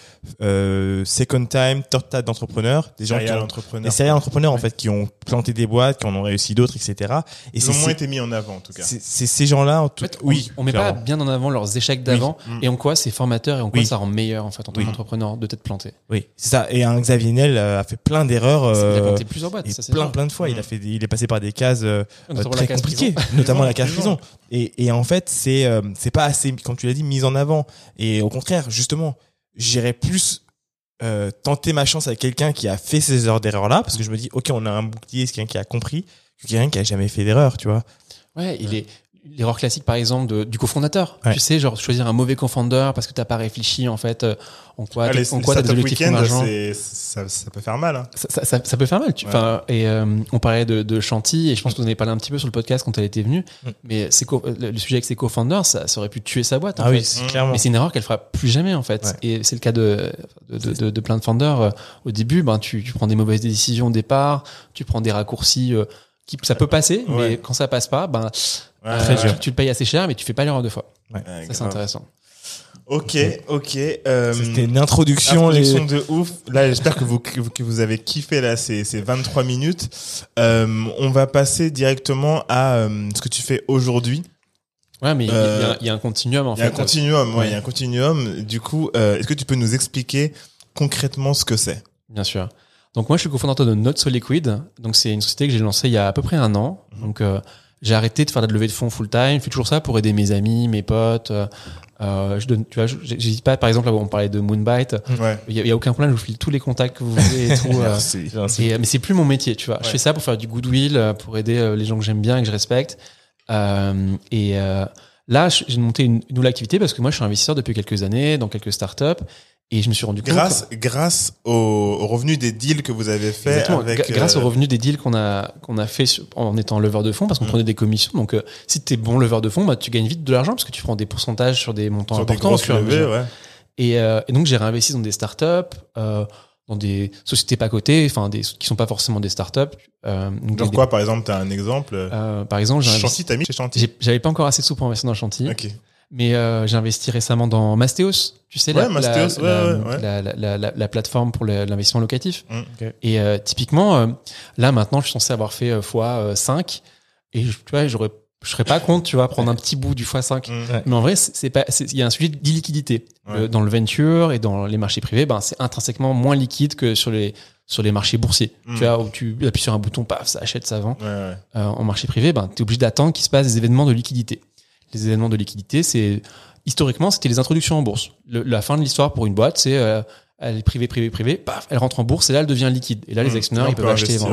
euh, second time, third time d'entrepreneurs, des gens qui ont, entrepreneur. des serial entrepreneurs en Ouais. fait qui ont planté des boîtes, qui en ont réussi d'autres, etc. Et Ils c'est ont moins ces- été mis en avant, en tout cas. c'est ces gens-là, en tout En fait, oui, on, on met pas bien en avant leurs échecs d'avant Oui. Mm. et en quoi c'est formateur et en quoi Oui. ça rend meilleur en fait en tant Oui. qu'entrepreneur de t'être planté. Oui, c'est ça. Et un Xavier Niel euh, a fait plein d'erreurs. il a euh, planté plusieurs boîtes, ça c'est plein sûr. plein de fois, il a fait, des- il est passé par des cases euh, Notamment très compliquées, notamment la case Prison. prison. Et, et en fait, c'est euh, c'est pas assez, comme tu l'as dit, mis en avant. Et au contraire, justement, j'irais plus euh, tenter ma chance avec quelqu'un qui a fait ces erreurs d'erreur là, parce que je me dis, ok, on a un bouclier, c'est quelqu'un qui a compris, que quelqu'un qui a jamais fait d'erreur, tu vois. Ouais, il est l'erreur classique par exemple de, du cofondateur. Ouais. Tu sais, genre choisir un mauvais cofondeur parce que t'as pas réfléchi en fait euh, en quoi, Ah, les, en quoi t'as des objectifs ça, ça peut faire mal. Hein. Ça, ça, ça- ça peut faire mal. Tu, Ouais. enfin, et euh, on parlait de, de Chanty et je pense que vous en avez parlé un petit peu sur le podcast quand elle était venue. Mm. Mais c'est co- le, sujet avec ses co-founders, ça, ça aurait pu tuer sa boîte. en Ah oui, fait. clairement. Mais c'est une erreur qu'elle fera plus jamais en fait. Ouais. Et c'est le cas de de, de, de- de plein de founders. Euh, Au début, ben tu, tu prends des mauvaises décisions au départ, tu prends des raccourcis. euh, qui, ça peut passer, Ouais. mais quand ça passe pas, ben Ouais, euh, ouais, ouais. tu le payes assez cher, mais tu fais pas l'erreur deux fois. Ouais, Ça c'est intéressant. Ok, ok. euh, C'était une introduction. les- Introduction de ouf. Là, j'espère que vous, que vous- avez kiffé là ces, ces 23 minutes. Euh, on va passer directement à euh, ce que tu fais aujourd'hui. Ouais, mais il y a- Euh, y un continuum en Il y a un fait. continuum. Ouais, Ouais. il y a un continuum. Du coup, euh, est-ce que tu peux nous expliquer concrètement ce que c'est? Bien sûr. Donc moi, je suis cofondateur de Not So Liquid. Donc c'est une société que j'ai lancée il y a à peu près un an. Mhm. Donc euh, j'ai arrêté de faire de la levée de fonds full time. Je fais toujours ça pour aider mes amis, mes potes. Euh, euh, je donne, tu vois, j'hésite pas. Par exemple, là où on parlait de Moonbite, Ouais. il y, a- il y a aucun problème. Je vous file tous les contacts que vous voulez et tout. euh, Merci. et, euh, mais c'est plus mon métier, tu vois. Je fais ça pour faire du goodwill, euh, pour aider les gens que j'aime bien et que je respecte. Euh, et euh, là, j'ai monté une nouvelle activité parce que moi, je suis investisseur depuis quelques années dans quelques startups et je me suis rendu compte. Grâce, grâce aux, aux revenus des deals que vous avez fait Exactement. avec. Grâce euh, aux revenus des deals qu'on a qu'on a fait sur- en étant leveur de fonds parce qu'on Mm. prenait des commissions donc euh, si tu es bon leveur de fonds bah, tu gagnes vite de l'argent parce que tu prends des pourcentages sur des montants sur des importants à levées, ouais. et, euh, et donc j'ai réinvesti dans des startups euh, dans des sociétés pas cotées enfin des qui sont pas forcément des startups donc Genre des- quoi, par exemple, t'as un exemple par exemple j'ai Chanty, t'as mis chez Chanty? J'avais pas encore assez de sous pour investir dans Chantilly Ok. Mais euh, j'ai investi récemment dans Mastéos tu sais la, Mastéos, la, ouais, ouais, plateforme pour l'investissement locatif Mm. et euh, typiquement, euh, là maintenant, je suis censé avoir fait euh, fois euh, 5 et je, tu vois, j'aurais, je serais pas contre, tu vois, prendre un petit bout du fois 5. Mm. Mais en vrai, c'est pas, il y a un sujet d'illiquidité Ouais. Euh, dans le venture et dans les marchés privés. Ben, c'est intrinsèquement moins liquide que sur les sur les marchés boursiers. Mm. Tu vois, où tu appuies sur un bouton, paf, ça achète, ça vend. Ouais, ouais. Euh, en marché privé, ben, tu es obligé d'attendre qu'il se passe des événements de liquidité. Les événements de liquidité, c'est historiquement, c'était les introductions en bourse. Le- la fin de l'histoire pour une boîte, c'est euh, elle est privée, privée, privée, paf, elle rentre en bourse et là, elle devient liquide. Et là, les Mm. actionnaires, on ils peuvent acheter et investir.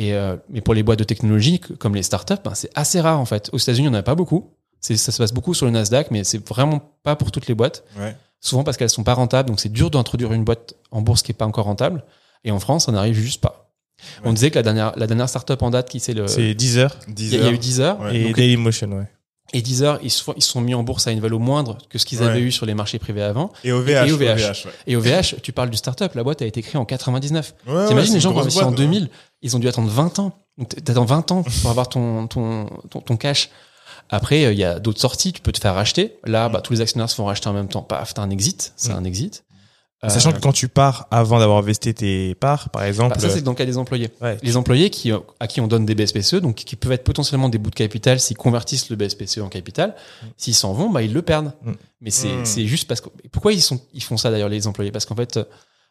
euh, mais pour les boîtes de technologie comme les startups, ben, c'est assez rare en fait. Aux États-Unis, il n'y en a pas beaucoup. Ça se passe beaucoup sur le Nasdaq, mais c'est vraiment pas pour toutes les boîtes. Ouais. Souvent parce qu'elles sont pas rentables, donc c'est dur d'introduire une boîte en bourse qui est pas encore rentable. Et en France, ça n'arrive juste pas. On disait que la dernière, la dernière startup en date qui c'est le, C'est 10 heures il y, a- il y a eu Deezer. Ouais. et Donc, Dailymotion, ouais. Et Deezer, ils se font- ils se sont mis en bourse à une valeur moindre que ce qu'ils Ouais. avaient eu sur les marchés privés avant. Et OVH. Et OVH, OVH. ouais. Et OVH, tu parles du startup, la boîte a été créée en 99. Ouais, T'imagines les gens qui ont investi en boîte, 2000, ils ont dû attendre 20 ans. T'attends 20 ans pour avoir ton, ton, ton, ton cash. Après, euh, il y a d'autres sorties, tu peux te faire racheter. Là, bah, tous les actionnaires se font racheter en même temps. Paf, t'as un exit, c'est un exit. Sachant Euh, que quand tu pars avant d'avoir investi tes parts, par exemple, bah, ça, c'est dans le cas des employés. ouais, Les employés qui, euh, à qui on donne des BSPCE, donc qui peuvent être potentiellement des bouts de capital s'ils convertissent le BSPCE en capital. S'ils s'en vont, bah, ils le perdent. Mm. Mais c'est Mm. c'est juste parce que. Pourquoi ils, sont, ils font ça d'ailleurs, les employés? Parce qu'en fait, euh,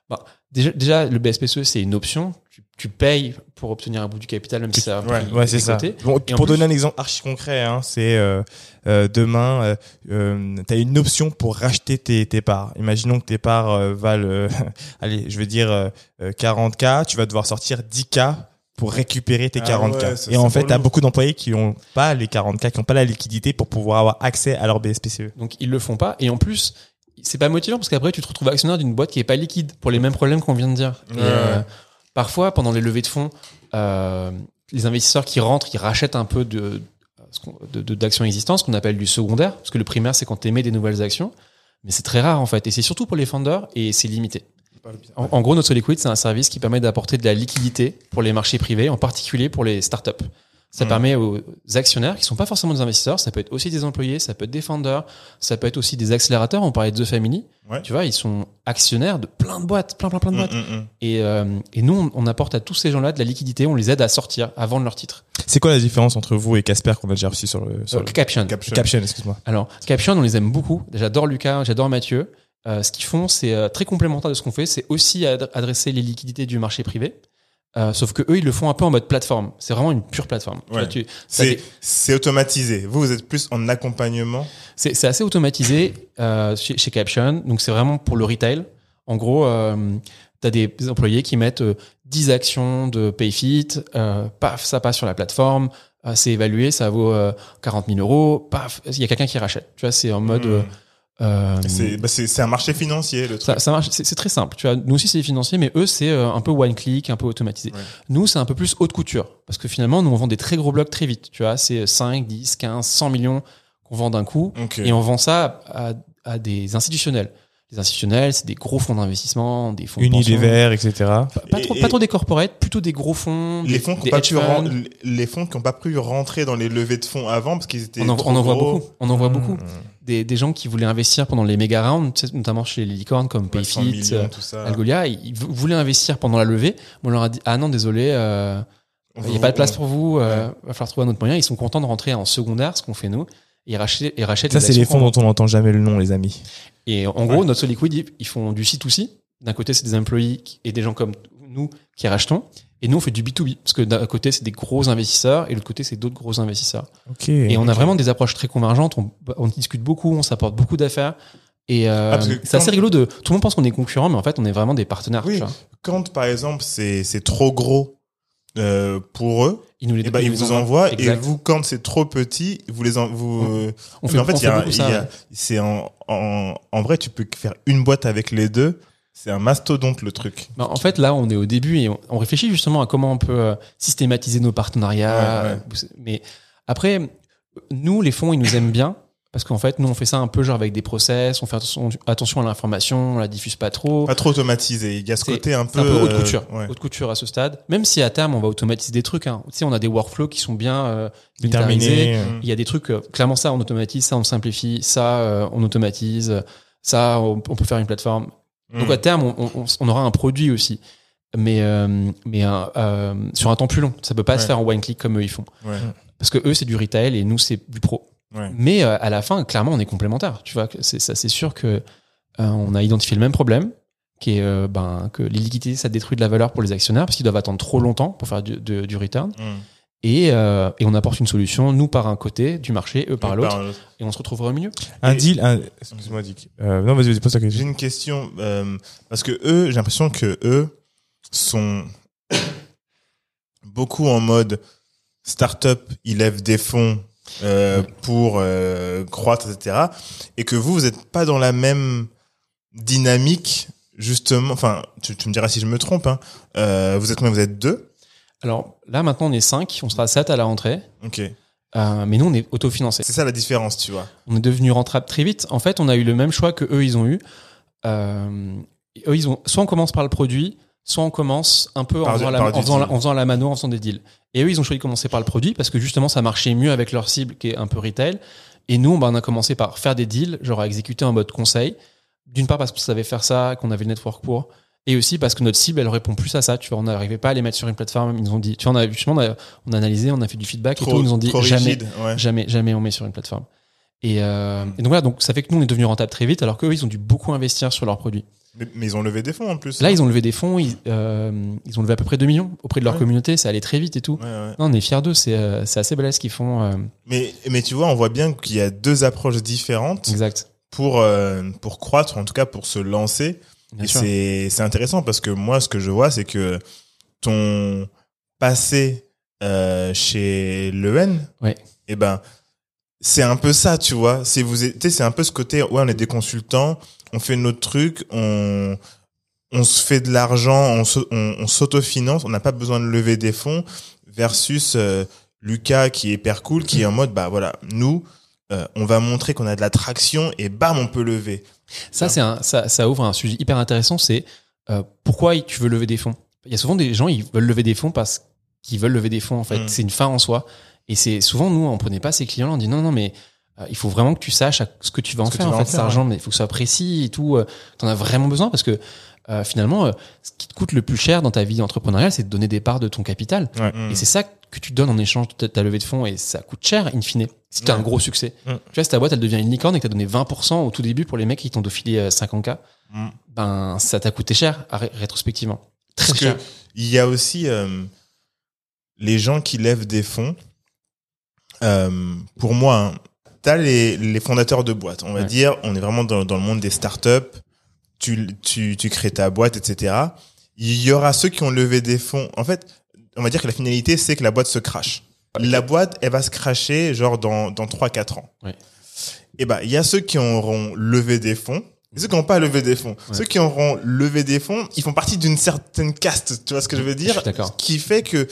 bah, déjà, déjà, le BSPCE, c'est une option. Tu, tu payes pour obtenir un bout du capital, même si ça a un Ouais, ouais, c'est ça. Bon, pour plus- donner un exemple archi concret, hein, c'est euh, euh, demain, euh, euh, tu as une option pour racheter tes, tes parts. Imaginons que tes parts euh, valent, euh, allez, je veux dire euh, euh, 40K, tu vas devoir sortir 10K pour récupérer tes Ah 40K. ouais, ça, Et en fait, tu as beaucoup d'employés qui ont pas les 40K, qui ont pas la liquidité pour pouvoir avoir accès à leur BSPCE. Donc ils le font pas. Et en plus, c'est pas motivant parce qu'après tu te retrouves actionnaire d'une boîte qui est pas liquide pour les mêmes problèmes qu'on vient de dire. Et, euh. Parfois, pendant les levées de fonds, euh, les investisseurs qui rentrent, ils rachètent un peu de d'actions existantes, ce qu'on appelle du secondaire, parce que le primaire c'est quand tu émets des nouvelles actions, mais c'est très rare en fait, et c'est surtout pour les founders et c'est limité. En, en gros, notre Liquid, c'est un service qui permet d'apporter de la liquidité pour les marchés privés, en particulier pour les startups. Ça Mhm. permet aux actionnaires, qui sont pas forcément des investisseurs, ça peut être aussi des employés, ça peut être des founders, ça peut être aussi des accélérateurs. On parlait de The Family. Ouais. Tu vois, ils sont actionnaires de plein de boîtes, plein, plein, plein de boîtes. Mm, mm, mm. Et, euh, et nous, on, on apporte à tous ces gens-là de la liquidité, on les aide à sortir, à vendre leur titre. C'est quoi la différence entre vous et Casper qu'on a déjà reçu sur le, sur Euh, le- Caption. Caption. Caption, excuse-moi. Alors, Caption, on les aime beaucoup. J'adore Lucas, j'adore Mathieu. Euh, ce qu'ils font, c'est euh, très complémentaire de ce qu'on fait. C'est aussi ad- adresser les liquidités du marché privé. Euh, sauf que eux, ils le font un peu en mode plateforme. C'est vraiment une pure plateforme. Ouais. tu- C'est des- automatisé. Vous, vous êtes plus en accompagnement? C'est c'est assez automatisé euh, chez, chez Caption. Donc, c'est vraiment pour le retail. En gros, euh, tu as des employés qui mettent euh, 10 actions de PayFit. Euh, paf, ça passe sur la plateforme. euh, c'est évalué, ça vaut euh, 40 000 euros. Paf, il y a quelqu'un qui rachète. Tu vois, c'est en mode... Mm. Euh, C'est bah, un marché financier, le truc. ça, ça marche, c'est très simple. Tu vois, nous aussi c'est financier, mais eux c'est euh, un peu one click, un peu automatisé. Ouais. Nous c'est un peu plus haute couture, parce que finalement nous on vend des très gros blocs très vite. Tu vois, c'est 5, 10, 15, 100 millions qu'on vend d'un coup, Ok. et on vend ça à, à des institutionnels. Les institutionnels, c'est des gros fonds d'investissement, des fonds de. Unilever, etc. Pas, pas Et- trop, et- pas trop des corporates, plutôt des gros fonds. les des- fonds qui n'ont pas pu les fonds qui ont pas pu rentrer dans les levées de fonds avant parce qu'ils étaient On en, trop on en voit gros. beaucoup. On en voit beaucoup. Des, des gens qui voulaient investir pendant les méga rounds, notamment chez les licornes comme Ouais, 100 Payfit, millions, euh, tout ça. Algolia, ils ils vou- voulaient investir pendant la levée. On leur a dit ah non désolé, euh, il n'y a pas de place pour vous, euh, va falloir trouver un autre moyen. Ils sont contents de rentrer en secondaire, ce qu'on fait nous. Ils rachètent, ils rachètent Ça, les c'est les fonds dont on n'entend jamais le nom, les amis. Et en gros, notre Solid Liquid, ils- font du C2C. D'un côté, c'est des employés et des gens comme nous qui rachetons. Et nous, on fait du B2B. Parce que d'un côté, c'est des gros investisseurs et de l'autre côté, c'est d'autres gros investisseurs. Ok. Et on a vraiment des approches très convergentes. On, on discute beaucoup, on s'apporte beaucoup d'affaires. Et euh, Ah, c'est assez rigolo de. Tout le monde pense qu'on est concurrents, mais en fait, on est vraiment des partenaires. Oui. tu vois. Quand, par exemple, c'est c'est trop gros euh, pour eux, Ils nous les eh ben, ils vous envoient. Et vous, quand c'est trop petit, vous les en, vous. euh, On mais fait, en fait, fait c'est en, en, en vrai, tu peux faire une boîte avec les deux. C'est un mastodonte le truc. Bah, en fait, là, on est au début et on, on réfléchit justement à comment on peut euh, systématiser nos partenariats. Ouais, ouais. Euh, Mais après, nous, les fonds, ils nous aiment bien parce qu'en fait, nous, on fait ça un peu genre avec des process, on fait attention, à l'information, on la diffuse pas trop. Pas trop automatisé. Il y a ce côté un peu. un peu haute euh, couture, ouais. haute couture à ce stade. Même si à terme, on va automatiser des trucs. Hein. Tu sais, on a des workflows qui sont bien euh, militarisés. Déterminé. Mm. Il y a des trucs, euh, clairement, ça, on automatise, ça, on simplifie, ça, euh, on automatise, ça, on, on peut faire une plateforme. Donc Mm. à terme, on, on- on aura un produit aussi, mais euh, mais un- euh, sur un temps plus long. Ça peut pas Ouais. se faire en one click comme eux ils font, Ouais. parce que eux c'est du retail et nous c'est du pro. Ouais. Mais euh, à la fin, clairement, on est complémentaires. Tu vois, c'est ça, c'est sûr que euh, on a identifié le même problème, qui est euh, ben que les liquidités ça détruit de la valeur pour les actionnaires parce qu'ils doivent attendre trop longtemps pour faire du, de- du return. Mm. Et, euh, et on apporte une solution, nous par un côté du marché, eux par l'autre, et on se retrouvera au milieu. Un Et- deal, un... excuse-moi, Dick. Euh, non, vas-y, vas-y, pose ta J'ai question. une question euh, parce que eux, j'ai l'impression que eux sont beaucoup en mode start-up, ils lèvent des fonds euh, pour euh, croître, etc. Et que vous, vous n'êtes pas dans la même dynamique, justement. Enfin, tu, tu me diras si je me trompe. Hein. Euh, vous êtes combien? Vous êtes deux? Alors là maintenant on est 5, on sera 7 à la rentrée, Ok. euh, mais nous on est autofinancé. C'est ça la différence, tu vois. On est devenu rentable très vite. En fait, on a eu le même choix que eux, ils ont eu. Euh, eux, ils ont soit on commence par le produit, soit on commence un peu en Par faisant, la, en, faisant la, deal. en faisant la mano, en faisant des deals. Et eux, ils ont choisi de commencer par le produit parce que justement, ça marchait mieux avec leur cible qui est un peu retail. Et nous, bah, on a commencé par faire des deals, genre à exécuter en mode conseil. D'une part parce qu'on savait faire ça, qu'on avait le network pour. Et aussi parce que notre cible, elle répond plus à ça. Tu vois, on n'arrivait pas à les mettre sur une plateforme. Ils nous ont dit, tu vois, on a, justement, on a, on a analysé, on a fait du feedback et tout. Ils nous ont dit, jamais. Ouais. Jamais, jamais on met sur une plateforme. Et, euh, et donc voilà, donc ça fait que nous on est devenu rentable très vite, alors qu'eux ils ont dû beaucoup investir sur leurs produits. Mais, mais ils ont levé des fonds en plus. Là, ils ont levé des fonds, ils, euh, ils ont levé à peu près 2 millions auprès de leur Ouais. communauté, ça allait très vite et tout. Ouais, ouais. Non, on est fiers d'eux, c'est euh, assez balèze ce qu'ils font. euh, Mais, mais tu vois, on voit bien qu'il y a deux approches différentes exact. pour, pour croître, en tout cas pour se lancer. Et c'est c'est intéressant parce que moi, ce que je vois, c'est que ton passé euh, chez l'EN, Ouais. eh ben, c'est un peu ça, tu vois. C'est vous, tu sais, c'est un peu ce côté. Ouais, on est des consultants, on fait notre truc, on on se fait de l'argent, on s'au- on, on s'autofinance, on n'a pas besoin de lever des fonds. Versus euh, Lucas qui est hyper cool, qui est en mode bah voilà, nous. euh, on va montrer qu'on a de la traction et bam, on peut lever. Ça, c'est un, ça, ça ouvre un sujet hyper intéressant, c'est euh, pourquoi tu veux lever des fonds? Il y a souvent des gens, ils veulent lever des fonds parce qu'ils veulent lever des fonds, en fait. Mm. C'est une fin en soi. Et c'est souvent, nous, on prenait pas ces clients-là, on dit non, non, mais euh, il faut vraiment que tu saches à- ce que tu vas en faire, en fait, en cet argent, mais il faut que ce soit précis et tout. Euh, T'en as vraiment besoin parce que euh, finalement, euh, ce qui te coûte le plus cher dans ta vie entrepreneuriale, c'est de donner des parts de ton capital. Mm. Et c'est ça que tu donnes en échange de ta- ta levée de fonds et ça coûte cher, in fine, si tu as Ouais. un gros succès. Mm. Tu vois, si ta boîte, elle devient une licorne et que tu as donné 20% au tout début pour les mecs qui t'ont défilé euh, 50K, Mm. ben, ça t'a coûté cher, ré- rétrospectivement. Très Parce que cher. il y a aussi euh, les gens qui lèvent des fonds. Euh, pour moi, hein, t'as les, les fondateurs de boîtes. On va Ouais. dire, on est vraiment dans, dans le monde des startups. Tu, tu, tu crées ta boîte, etc. Il y aura ceux qui ont levé des fonds. En fait, on va dire que la finalité, c'est que la boîte se crache. La boîte, elle va se cracher genre dans, dans 3-4 ans. Ouais. Et ben, il y a ceux qui auront levé des fonds. Et ceux qui n'ont pas levé des fonds. Ouais. Ceux qui auront levé des fonds, ils font partie d'une certaine caste. Tu vois ce que je veux dire? Ce qui fait que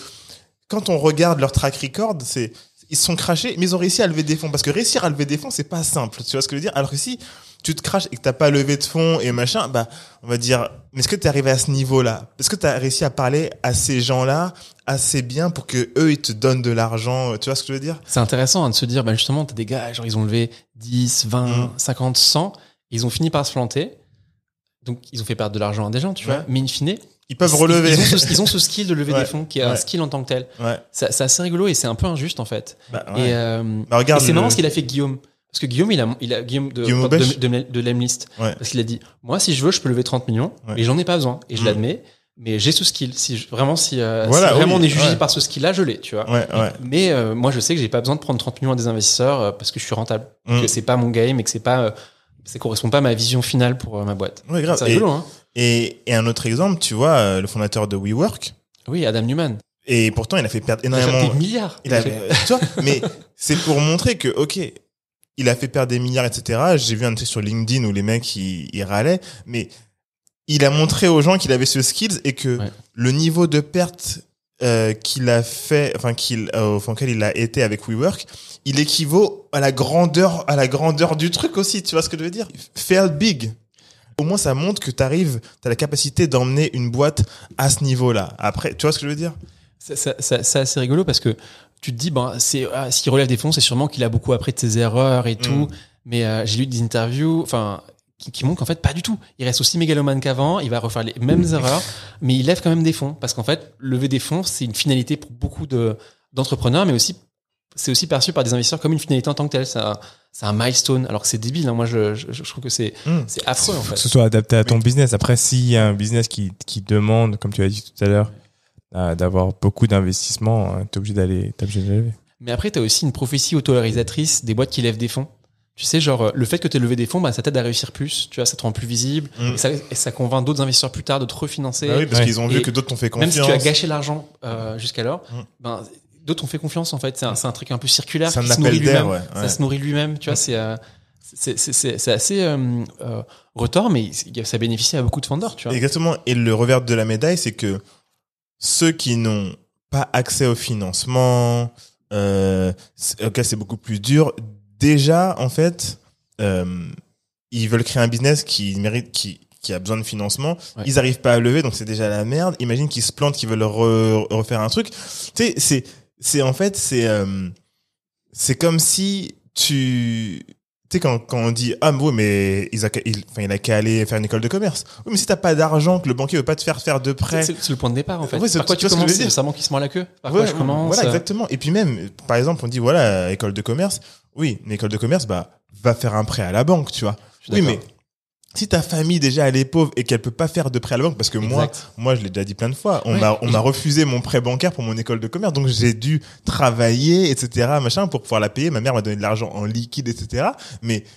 quand on regarde leur track record, c'est ils se sont crachés, mais ils ont réussi à lever des fonds. Parce que réussir à lever des fonds, c'est pas simple. Tu vois ce que je veux dire? Alors que si tu te craches et que t'as pas levé de fonds et machin, bah on va dire, mais est-ce que t'es arrivé à ce niveau-là? Est-ce que t'as réussi à parler à ces gens-là assez bien pour que eux ils te donnent de l'argent Tu vois ce que je veux dire? C'est intéressant hein, de se dire, ben justement, t'as des gars, genre, ils ont levé 10, 20, Mm. 50, 100, ils ont fini par se planter. Donc, ils ont fait perdre de l'argent à des gens, tu Ouais. vois. Mais in fine, Ils peuvent relever. Ils, ont ce, ils ont ce skill de lever Ouais. des fonds, qui est un skill en tant que tel. ouais. C'est assez rigolo et c'est un peu injuste, en fait. Bah. Et, euh, Bah. Et c'est marrant le- ce qu'il a fait Guillaume. Parce que Guillaume, il a, il a Guillaume de, Guillaume de, de, de l'Emlist. Ouais. Parce qu'il a dit, moi, si je veux, je peux lever 30 millions, mais j'en ai pas besoin. Et je Mm. l'admets. Mais j'ai ce skill. Si je- vraiment, si, euh, Voilà, si vraiment oui, on est jugé ouais. par ce skill-là, je l'ai, tu vois. Ouais, ouais. Mais euh, moi, je sais que j'ai pas besoin de prendre 30 millions à des investisseurs euh, parce que je suis rentable. Mm. Que c'est pas mon game et que c'est pas, ça correspond pas à ma vision finale pour ma boîte. Ouais, grave. C'est Et, rigolo, hein. et, et un autre exemple, tu vois, le fondateur de WeWork. Oui, Adam Newman. Et pourtant, il a fait perdre Il a énormément. des milliards. Il a, tu vois, mais c'est pour montrer que, ok, il a fait perdre des milliards, etc. J'ai vu un truc sur LinkedIn où les mecs, ils, ils râlaient, mais il a montré aux gens qu'il avait ce skills et que Ouais. le niveau de perte euh, qu'il a fait, enfin, qu'il, euh, enfin, il a été avec WeWork, il équivaut à la grandeur, à la grandeur du truc aussi. Tu vois ce que je veux dire? Fail big. Au moins, ça montre que t'arrives, t'as la capacité d'emmener une boîte à ce niveau-là. Après, tu vois ce que je veux dire? Ça- ça- ça- C'est assez rigolo parce que tu te dis, ben, c'est, ah, s'il relève des fonds, c'est sûrement qu'il a beaucoup appris de ses erreurs et tout. Mm. Mais euh, j'ai lu des interviews, enfin, qui, qui montrent qu'en fait, pas du tout. Il reste aussi mégalomane qu'avant, il va refaire les mêmes erreurs, mais il lève quand même des fonds. Parce qu'en fait, lever des fonds, c'est une finalité pour beaucoup de, d'entrepreneurs, mais aussi, c'est aussi perçu par des investisseurs comme une finalité en tant que telle. C'est un, c'est un milestone. Alors que c'est débile, hein. Moi, je, je, je trouve que c'est, Hmm. c'est affreux, en Faut fait. que ce soit adapté à ton business. Après, s'il y a un business qui, qui demande, comme tu as dit tout à l'heure, euh, d'avoir beaucoup d'investissements, hein, t'es obligé d'aller, t'es obligé de lever. Mais après, tu as aussi une prophétie autorarisatrice des boîtes qui lèvent des fonds. Tu sais, genre, euh, le fait que tu aies levé des fonds, bah, ça t'aide à réussir plus. Tu vois, ça te rend plus visible. Mm. Et, ça, et ça convainc d'autres investisseurs plus tard de te refinancer. Bah oui, parce Ouais. qu'ils ont vu Et que d'autres t'ont fait Même confiance. si tu as gâché l'argent euh, jusqu'alors, Mm. ben, d'autres ont fait confiance, en fait. C'est un, c'est un truc un peu circulaire un qui se nourrit d'air, lui-même. ouais, Ça ouais. se nourrit lui-même. Tu vois, c'est, euh, c'est, c'est, c'est, c'est assez euh, euh, retors, mais ça bénéficie à beaucoup de vendeurs, tu vois. Exactement. Et le revers de la médaille, c'est que ceux qui n'ont pas accès au financement, euh, ok, c'est beaucoup plus dur. Déjà, en fait, euh, ils veulent créer un business qui mérite, qui, qui a besoin de financement. Ouais. Ils arrivent pas à lever, donc c'est déjà la merde. Imagine qu'ils se plantent, qu'ils veulent re- refaire un truc. Tu sais, c'est, c'est en fait, c'est, euh, c'est comme si tu, tu sais, quand, quand on dit, ah, mais ouais, mais il a, qu'à- il, enfin, il a qu'à aller faire une école de commerce. Oui, mais si t'as pas d'argent, que le banquier veut pas te faire faire de prêt. C'est, le point de départ, en fait. Ouais, c'est- Par quoi tu commences C'est vraiment qui se mord la queue. Par quoi Ouais, je commence Voilà, euh, exactement. Et puis même, par exemple, on dit, voilà, école de commerce. Oui, une école de commerce, bah, va faire un prêt à la banque, tu vois. Oui, mais si ta famille déjà elle est pauvre et qu'elle peut pas faire de prêt à la banque, parce que moi, Exact. moi je l'ai déjà dit plein de fois, on Ouais. m'a on m'a refusé mon prêt bancaire pour mon école de commerce, donc j'ai dû travailler, etc. machin pour pouvoir la payer. Ma mère m'a donné de l'argent en liquide, etc. Mais tu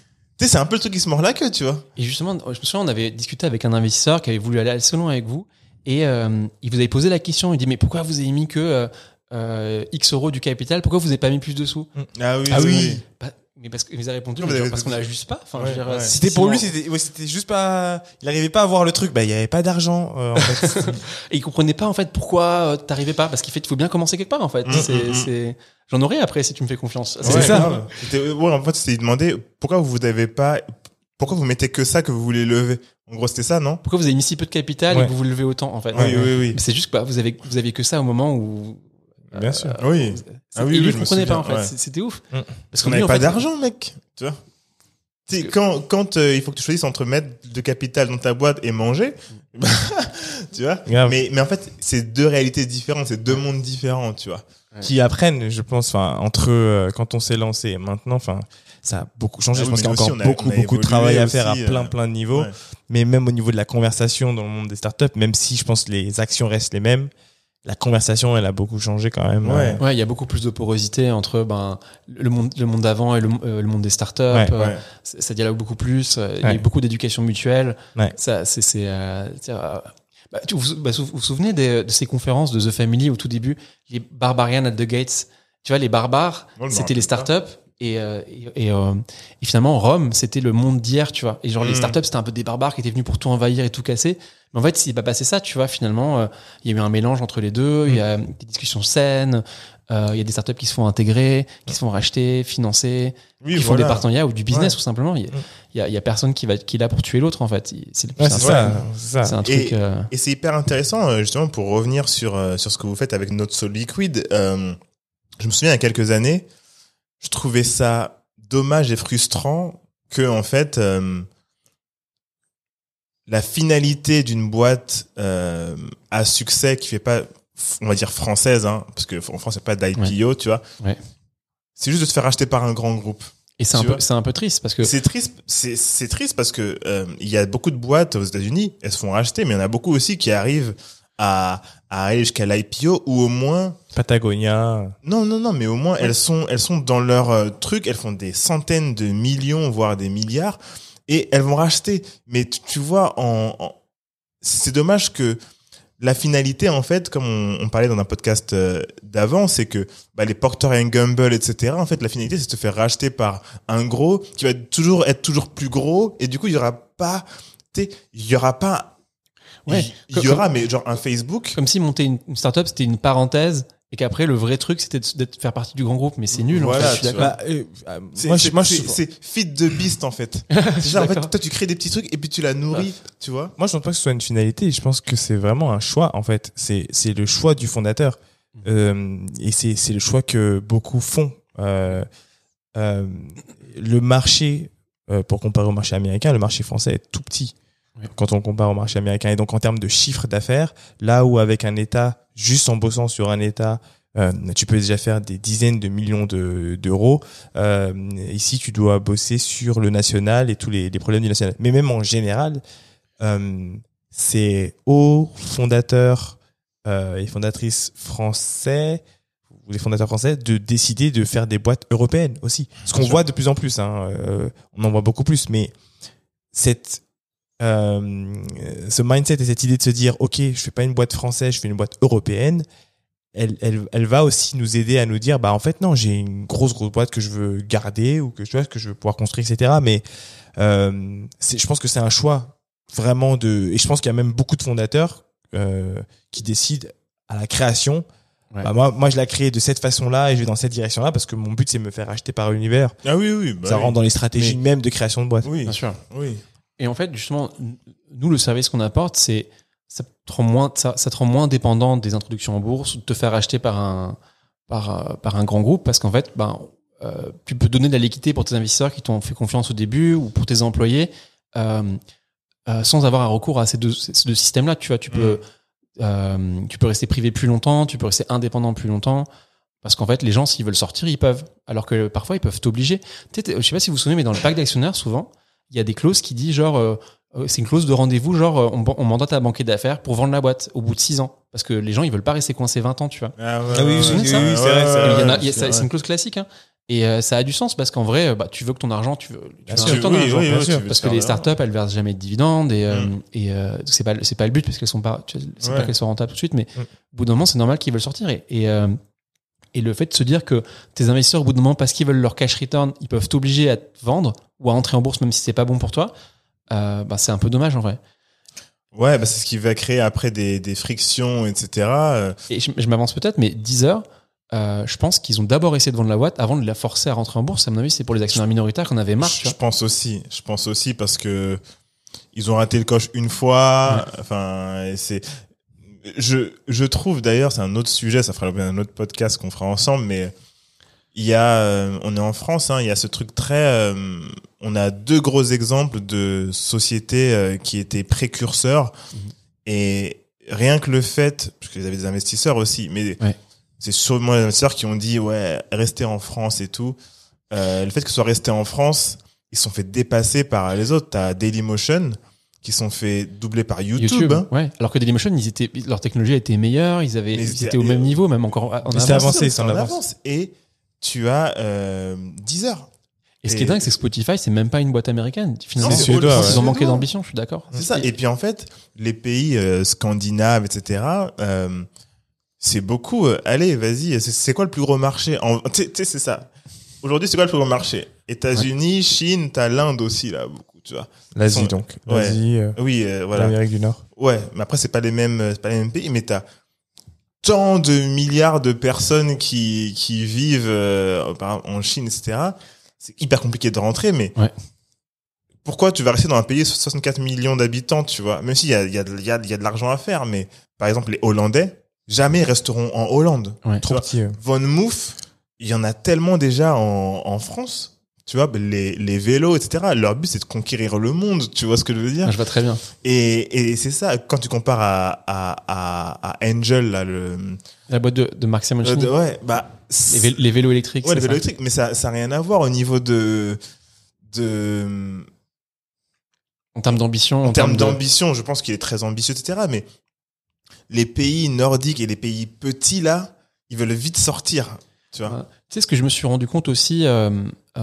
sais, c'est un peu le truc qui se mord la queue, tu vois. Et justement, je me souviens, on avait discuté avec un investisseur qui avait voulu aller à le salon avec vous. Et euh, il vous avait posé la question. Il dit Mais pourquoi vous avez mis que euh, euh, X euros du capital Pourquoi vous n'avez pas mis plus de sous Ah oui, Ah oui. Bah, Mais parce qu'il a répondu Non, mais mais genre, vous Parce qu'on avez- n'a juste pas. Enfin, Ouais, je veux dire, ouais. si- C'était pour lui, c'était ouais, c'était juste pas. Il arrivait pas à voir le truc. Bah, il y avait pas d'argent. euh, en fait. Et il comprenait pas en fait pourquoi euh, t'arrivais pas. Parce qu'il fait, il faut bien commencer quelque part en fait. Mm, C'est- mm, mm. c'est- J'en aurai après si tu me fais confiance. C'est Ouais, ça. C'était- Ouais, en fait, c'était demandé pourquoi vous avez pas, pourquoi vous mettez que ça que vous voulez lever? En gros, c'était ça, non? Pourquoi vous avez mis si peu de capital et Ouais. que vous vous levez autant en fait? Oui, oui, oui. C'est juste que bah, vous avez vous aviez que ça au moment où. Bien sûr. Oui. Ah oui, ne je me comprenait pas en fait. ouais. C'était ouf. Mm. Parce qu'on n'avait en pas fait, d'argent, mec. Tu vois? Quand, quand euh, il faut que tu choisisses entre mettre de capital dans ta boîte et manger, bah, tu vois? Grave. mais, mais en fait, c'est deux réalités différentes, c'est deux mondes différents, tu vois. qui apprennent, je pense, entre euh, quand on s'est lancé et maintenant, enfin, ça a beaucoup changé. Ah je pense qu'il y a encore a- beaucoup, a beaucoup de travail à faire à plein, euh, plein de niveaux. ouais. Mais même au niveau de la conversation dans le monde des startups, même si je pense que les actions restent les mêmes, la conversation, elle a beaucoup changé quand même. Ouais. Ouais, il y a beaucoup plus de porosité entre ben le monde le monde d'avant et le, euh, le monde des startups. Ouais, Euh, ouais. ça dialogue beaucoup plus. euh, Il y a beaucoup d'éducation mutuelle. Ouais. Ça, c'est c'est. euh, euh, bah, tu- vous, bah, vous vous souvenez des- de ces conférences de The Family au tout début, les Barbarians at the Gates? Tu vois, les barbares, me c'était les startups. Et, euh, et, et, euh, et finalement, Rome, c'était le monde d'hier, tu vois. Et genre, les Mm. startups, c'était un peu des barbares qui étaient venus pour tout envahir et tout casser. Mais en fait, s'il pas passé ça, tu vois, finalement, euh, il y a eu un mélange entre les deux. Il y a des discussions saines. il y a des startups qui se font intégrer, qui se font racheter, financer, Oui, qui font des partenariats ou du business, Ouais. tout simplement. Il y a, il y a, il y a personne qui, va, qui est là pour tuer l'autre, en fait. C'est Ouais, ça, c'est ça. C'est un Et- truc. euh, Et c'est hyper intéressant, justement, pour revenir sur, sur ce que vous faites avec notre Liquid. Euh, je me souviens, il y a quelques années, je trouvais ça dommage et frustrant que, en fait, euh, la finalité d'une boîte euh, à succès qui fait pas, on va dire française, hein, parce que en France, il n'y a pas d'IPO, tu vois. Ouais. C'est juste de se faire racheter par un grand groupe. Et c'est un, peu- c'est un peu triste parce que. C'est triste, c'est c'est triste parce que euh, il y a beaucoup de boîtes aux États-Unis, elles se font racheter, mais il y en a beaucoup aussi qui arrivent à, à aller jusqu'à l'IPO ou au moins Patagonia. non non non, mais au moins elles sont elles sont dans leur euh, truc, elles font des centaines de millions voire des milliards et elles vont racheter. Mais tu, tu vois, en, en- c'est dommage que la finalité, en fait, comme on, on parlait dans un podcast euh, d'avant, c'est que bah, les Procter Gamble, etc. En fait, la finalité, c'est de se faire racheter par un gros qui va toujours être toujours plus gros, et du coup, il y aura pas, il y aura pas, Ouais, il y aura, mais genre un Facebook. Comme si monter une, une startup, c'était une parenthèse et qu'après, le vrai truc, c'était de, d'être- faire partie du grand groupe. Mais c'est nul, en Voilà, fait. Je suis tu d'accord. Bah, euh, euh, C'est moi, c'est- je, moi, je, c'est- c'est feed the beast en fait. C'est genre, en fait, toi tu crées des petits trucs et puis tu la nourris, tu vois. moi, je pense pas que ce soit une finalité. Je pense que c'est vraiment un choix, en fait. C'est, c'est le choix du fondateur. Euh, et c'est, c'est le choix que beaucoup font. Euh, euh, le marché, euh, pour comparer au marché américain, le marché français est tout petit. Quand on compare au marché américain. Et donc, en termes de chiffre d'affaires, là où avec un État, juste en bossant sur un État, euh, tu peux déjà faire des dizaines de millions de- d'euros. Euh, ici, tu dois bosser sur le national et tous les, les problèmes du national. Mais même en général, euh, c'est aux fondateurs euh, et fondatrices français ou les fondateurs français de décider de faire des boîtes européennes aussi. Ce qu'on voit de plus en plus, hein, euh, on en voit beaucoup plus, mais cette euh, ce mindset et cette idée de se dire ok je fais pas une boîte française je fais une boîte européenne elle, elle, elle va aussi nous aider à nous dire bah en fait non j'ai une grosse grosse boîte que je veux garder ou que tu vois que je veux pouvoir construire etc mais euh, c'est- je pense que c'est un choix vraiment de et je pense qu'il y a même beaucoup de fondateurs euh, qui décident à la création Ouais. bah, moi moi je la crée de cette façon là et je vais dans cette direction là parce que mon but c'est de me faire acheter par l'univers Ah oui, oui, bah ça oui. rentre dans les stratégies Mais- même de création de boîte Oui, Bien sûr. oui. Et en fait, justement, nous, le service qu'on apporte, c'est ça te rend moins, ça, ça te rend moins dépendant des introductions en bourse ou de te faire acheter par un par, euh, par un grand groupe parce qu'en fait, ben, euh, tu peux donner de la liquidité pour tes investisseurs qui t'ont fait confiance au début ou pour tes employés euh, euh, sans avoir un recours à ces deux, ces deux systèmes-là. Tu vois, tu peux euh, tu peux rester privé plus longtemps, tu peux rester indépendant plus longtemps. Parce qu'en fait, les gens, s'ils veulent sortir, ils peuvent. Alors que parfois, ils peuvent t'obliger. Tu sais, Je sais pas si vous vous souvenez, mais dans le pacte d'actionnaires, souvent, il y a des clauses qui disent genre, euh, euh, c'est une clause de rendez-vous, genre euh, on, on mandate à banquier d'affaires pour vendre la boîte au bout de 6 ans. Parce que les gens, ils veulent pas rester coincés 20 ans, tu vois. Ah, ouais, Ah oui, oui, oui, ça oui, c'est vrai, c'est une clause classique. Hein. Et euh, ça a du sens parce qu'en vrai, bah, tu veux que ton argent, tu veux, tu veux sûr. Oui, d'argent. oui, bien oui, sûr, parce que les startups, elles versent jamais de dividendes et, euh, Mm. et euh, c'est pas c'est pas le but parce qu'elles sont pas c'est Ouais. pas qu'elles soient rentables tout de suite, mais Mm. au bout d'un moment, c'est normal qu'ils veulent sortir et et, euh, et le fait de se dire que tes investisseurs, au bout d'un moment, parce qu'ils veulent leur cash return, ils peuvent t'obliger à te vendre ou à entrer en bourse même si c'est pas bon pour toi, euh, bah, c'est un peu dommage en vrai. Ouais, bah, c'est ce qui va créer après des, des frictions, etc. Euh, Et je, je m'avance peut-être, mais Deezer, euh, je pense qu'ils ont d'abord essayé de vendre la boîte avant de la forcer à rentrer en bourse. À mon avis, c'est pour les actionnaires minoritaires qu'on avait marre. je pense aussi. Je pense aussi parce que ils ont raté le coche une fois. Enfin, c'est. Je je trouve d'ailleurs, c'est un autre sujet. Ça fera l'objet d'un autre podcast qu'on fera ensemble, mais il y a, euh, on est en France, hein, il y a ce truc très. euh, on a deux gros exemples de sociétés euh, qui étaient précurseurs et rien que le fait, parce qu'ils avaient des investisseurs aussi, mais Ouais. c'est sûrement les investisseurs qui ont dit ouais, restez en France et tout. Le fait que ce soit resté en France, ils se sont fait dépasser par les autres. T'as Dailymotion qui sont fait doubler par YouTube. hein. ouais. Alors que Dailymotion, ils étaient, leur technologie était meilleure, ils avaient, ils étaient au même niveau, même encore en avance. avancé, C'est c'est en en avance. avance. Et tu as euh, Deezer. Et ce qui est dingue, c'est que Spotify, c'est même pas une boîte américaine. Finalement, Ils ouais. ont manqué d'ambition, je suis d'accord. C'est ça. Et puis en fait, les pays euh, scandinaves, etc. euh, c'est beaucoup. euh, allez, vas-y. C'est, quoi le plus gros marché en, Tu sais, c'est ça. Aujourd'hui, c'est quoi le plus gros marché? États-Unis, Chine, t'as l'Inde aussi là. Tu vois. L'Asie Sont- donc. L'Asie, euh, Oui, euh, voilà. l'Amérique du Nord. Ouais, mais après c'est pas les mêmes, c'est pas les mêmes pays, mais t'as tant de milliards de personnes qui qui vivent euh, par exemple, en Chine, etc. C'est hyper compliqué de rentrer, mais Ouais. pourquoi tu vas rester dans un pays de 64 millions d'habitants, tu vois? Même s'il y a il y a y a, il y a de l'argent à faire, mais par exemple les Hollandais jamais resteront en Hollande. Ouais. Trop petit. Von Moof, il y en a tellement déjà en, en France. Tu vois, les, les vélos, etc. Leur but, c'est de conquérir le monde. Tu vois ce que je veux dire Ah, je vois très bien. et, et c'est ça, quand tu compares à, à, à, à Angel, là, le, La boîte de, de Mark euh, Simoncini, de- ouais, bah, les, vélos, les vélos électriques. ouais, les vélos ça électriques, mais ça, ça n'a rien à voir au niveau de, de, En termes d'ambition, en termes d'ambition, je pense qu'il est très ambitieux, etc. Mais les pays nordiques et les pays petits, là, ils veulent vite sortir, tu vois. Tu sais, ce que je me suis rendu compte aussi euh,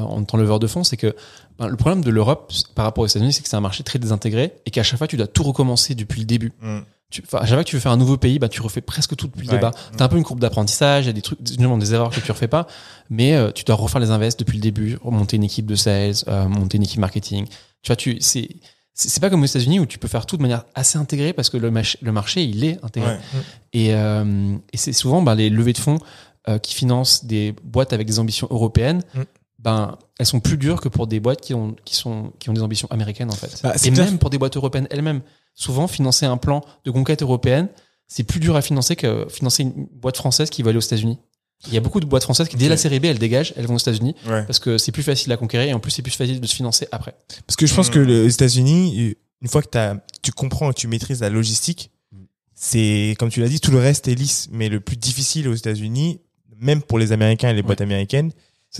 en étant leveur de fonds, c'est que ben, le problème de l'Europe par rapport aux États-Unis, c'est que c'est un marché très désintégré et qu'à chaque fois, tu dois tout recommencer depuis le début. Mm. Tu, à chaque fois que tu veux faire un nouveau pays, bah, tu refais presque tout depuis Ouais. le départ. T'as un peu une courbe d'apprentissage, il y a des trucs, des erreurs que tu refais pas, mais euh, tu dois refaire les invests depuis le début, monter une équipe de sales, euh, monter une équipe marketing. Tu vois, tu, c'est, c'est pas comme aux États-Unis où tu peux faire tout de manière assez intégrée parce que le, mach- le marché, il est intégré. Ouais. Et, euh, et c'est souvent ben, les levées de fonds euh, qui financent des boîtes avec des ambitions européennes. Mm. Ben, elles sont plus dures que pour des boîtes qui ont, qui sont, qui ont des ambitions américaines, en fait. Bah, c'est et clair. même pour des boîtes européennes elles-mêmes. Souvent, financer un plan de conquête européenne, c'est plus dur à financer que financer une boîte française qui va aller aux États-Unis. Il y a beaucoup de boîtes françaises qui, dès la série B, elles dégagent, elles vont aux États-Unis Ouais. parce que c'est plus facile à conquérir et en plus, c'est plus facile de se financer après. Parce que je pense que les États-Unis, une fois que tu comprends et tu maîtrises la logistique, c'est, comme tu l'as dit, tout le reste est lisse. Mais le plus difficile aux États-Unis, même pour les Américains et les boîtes américaines,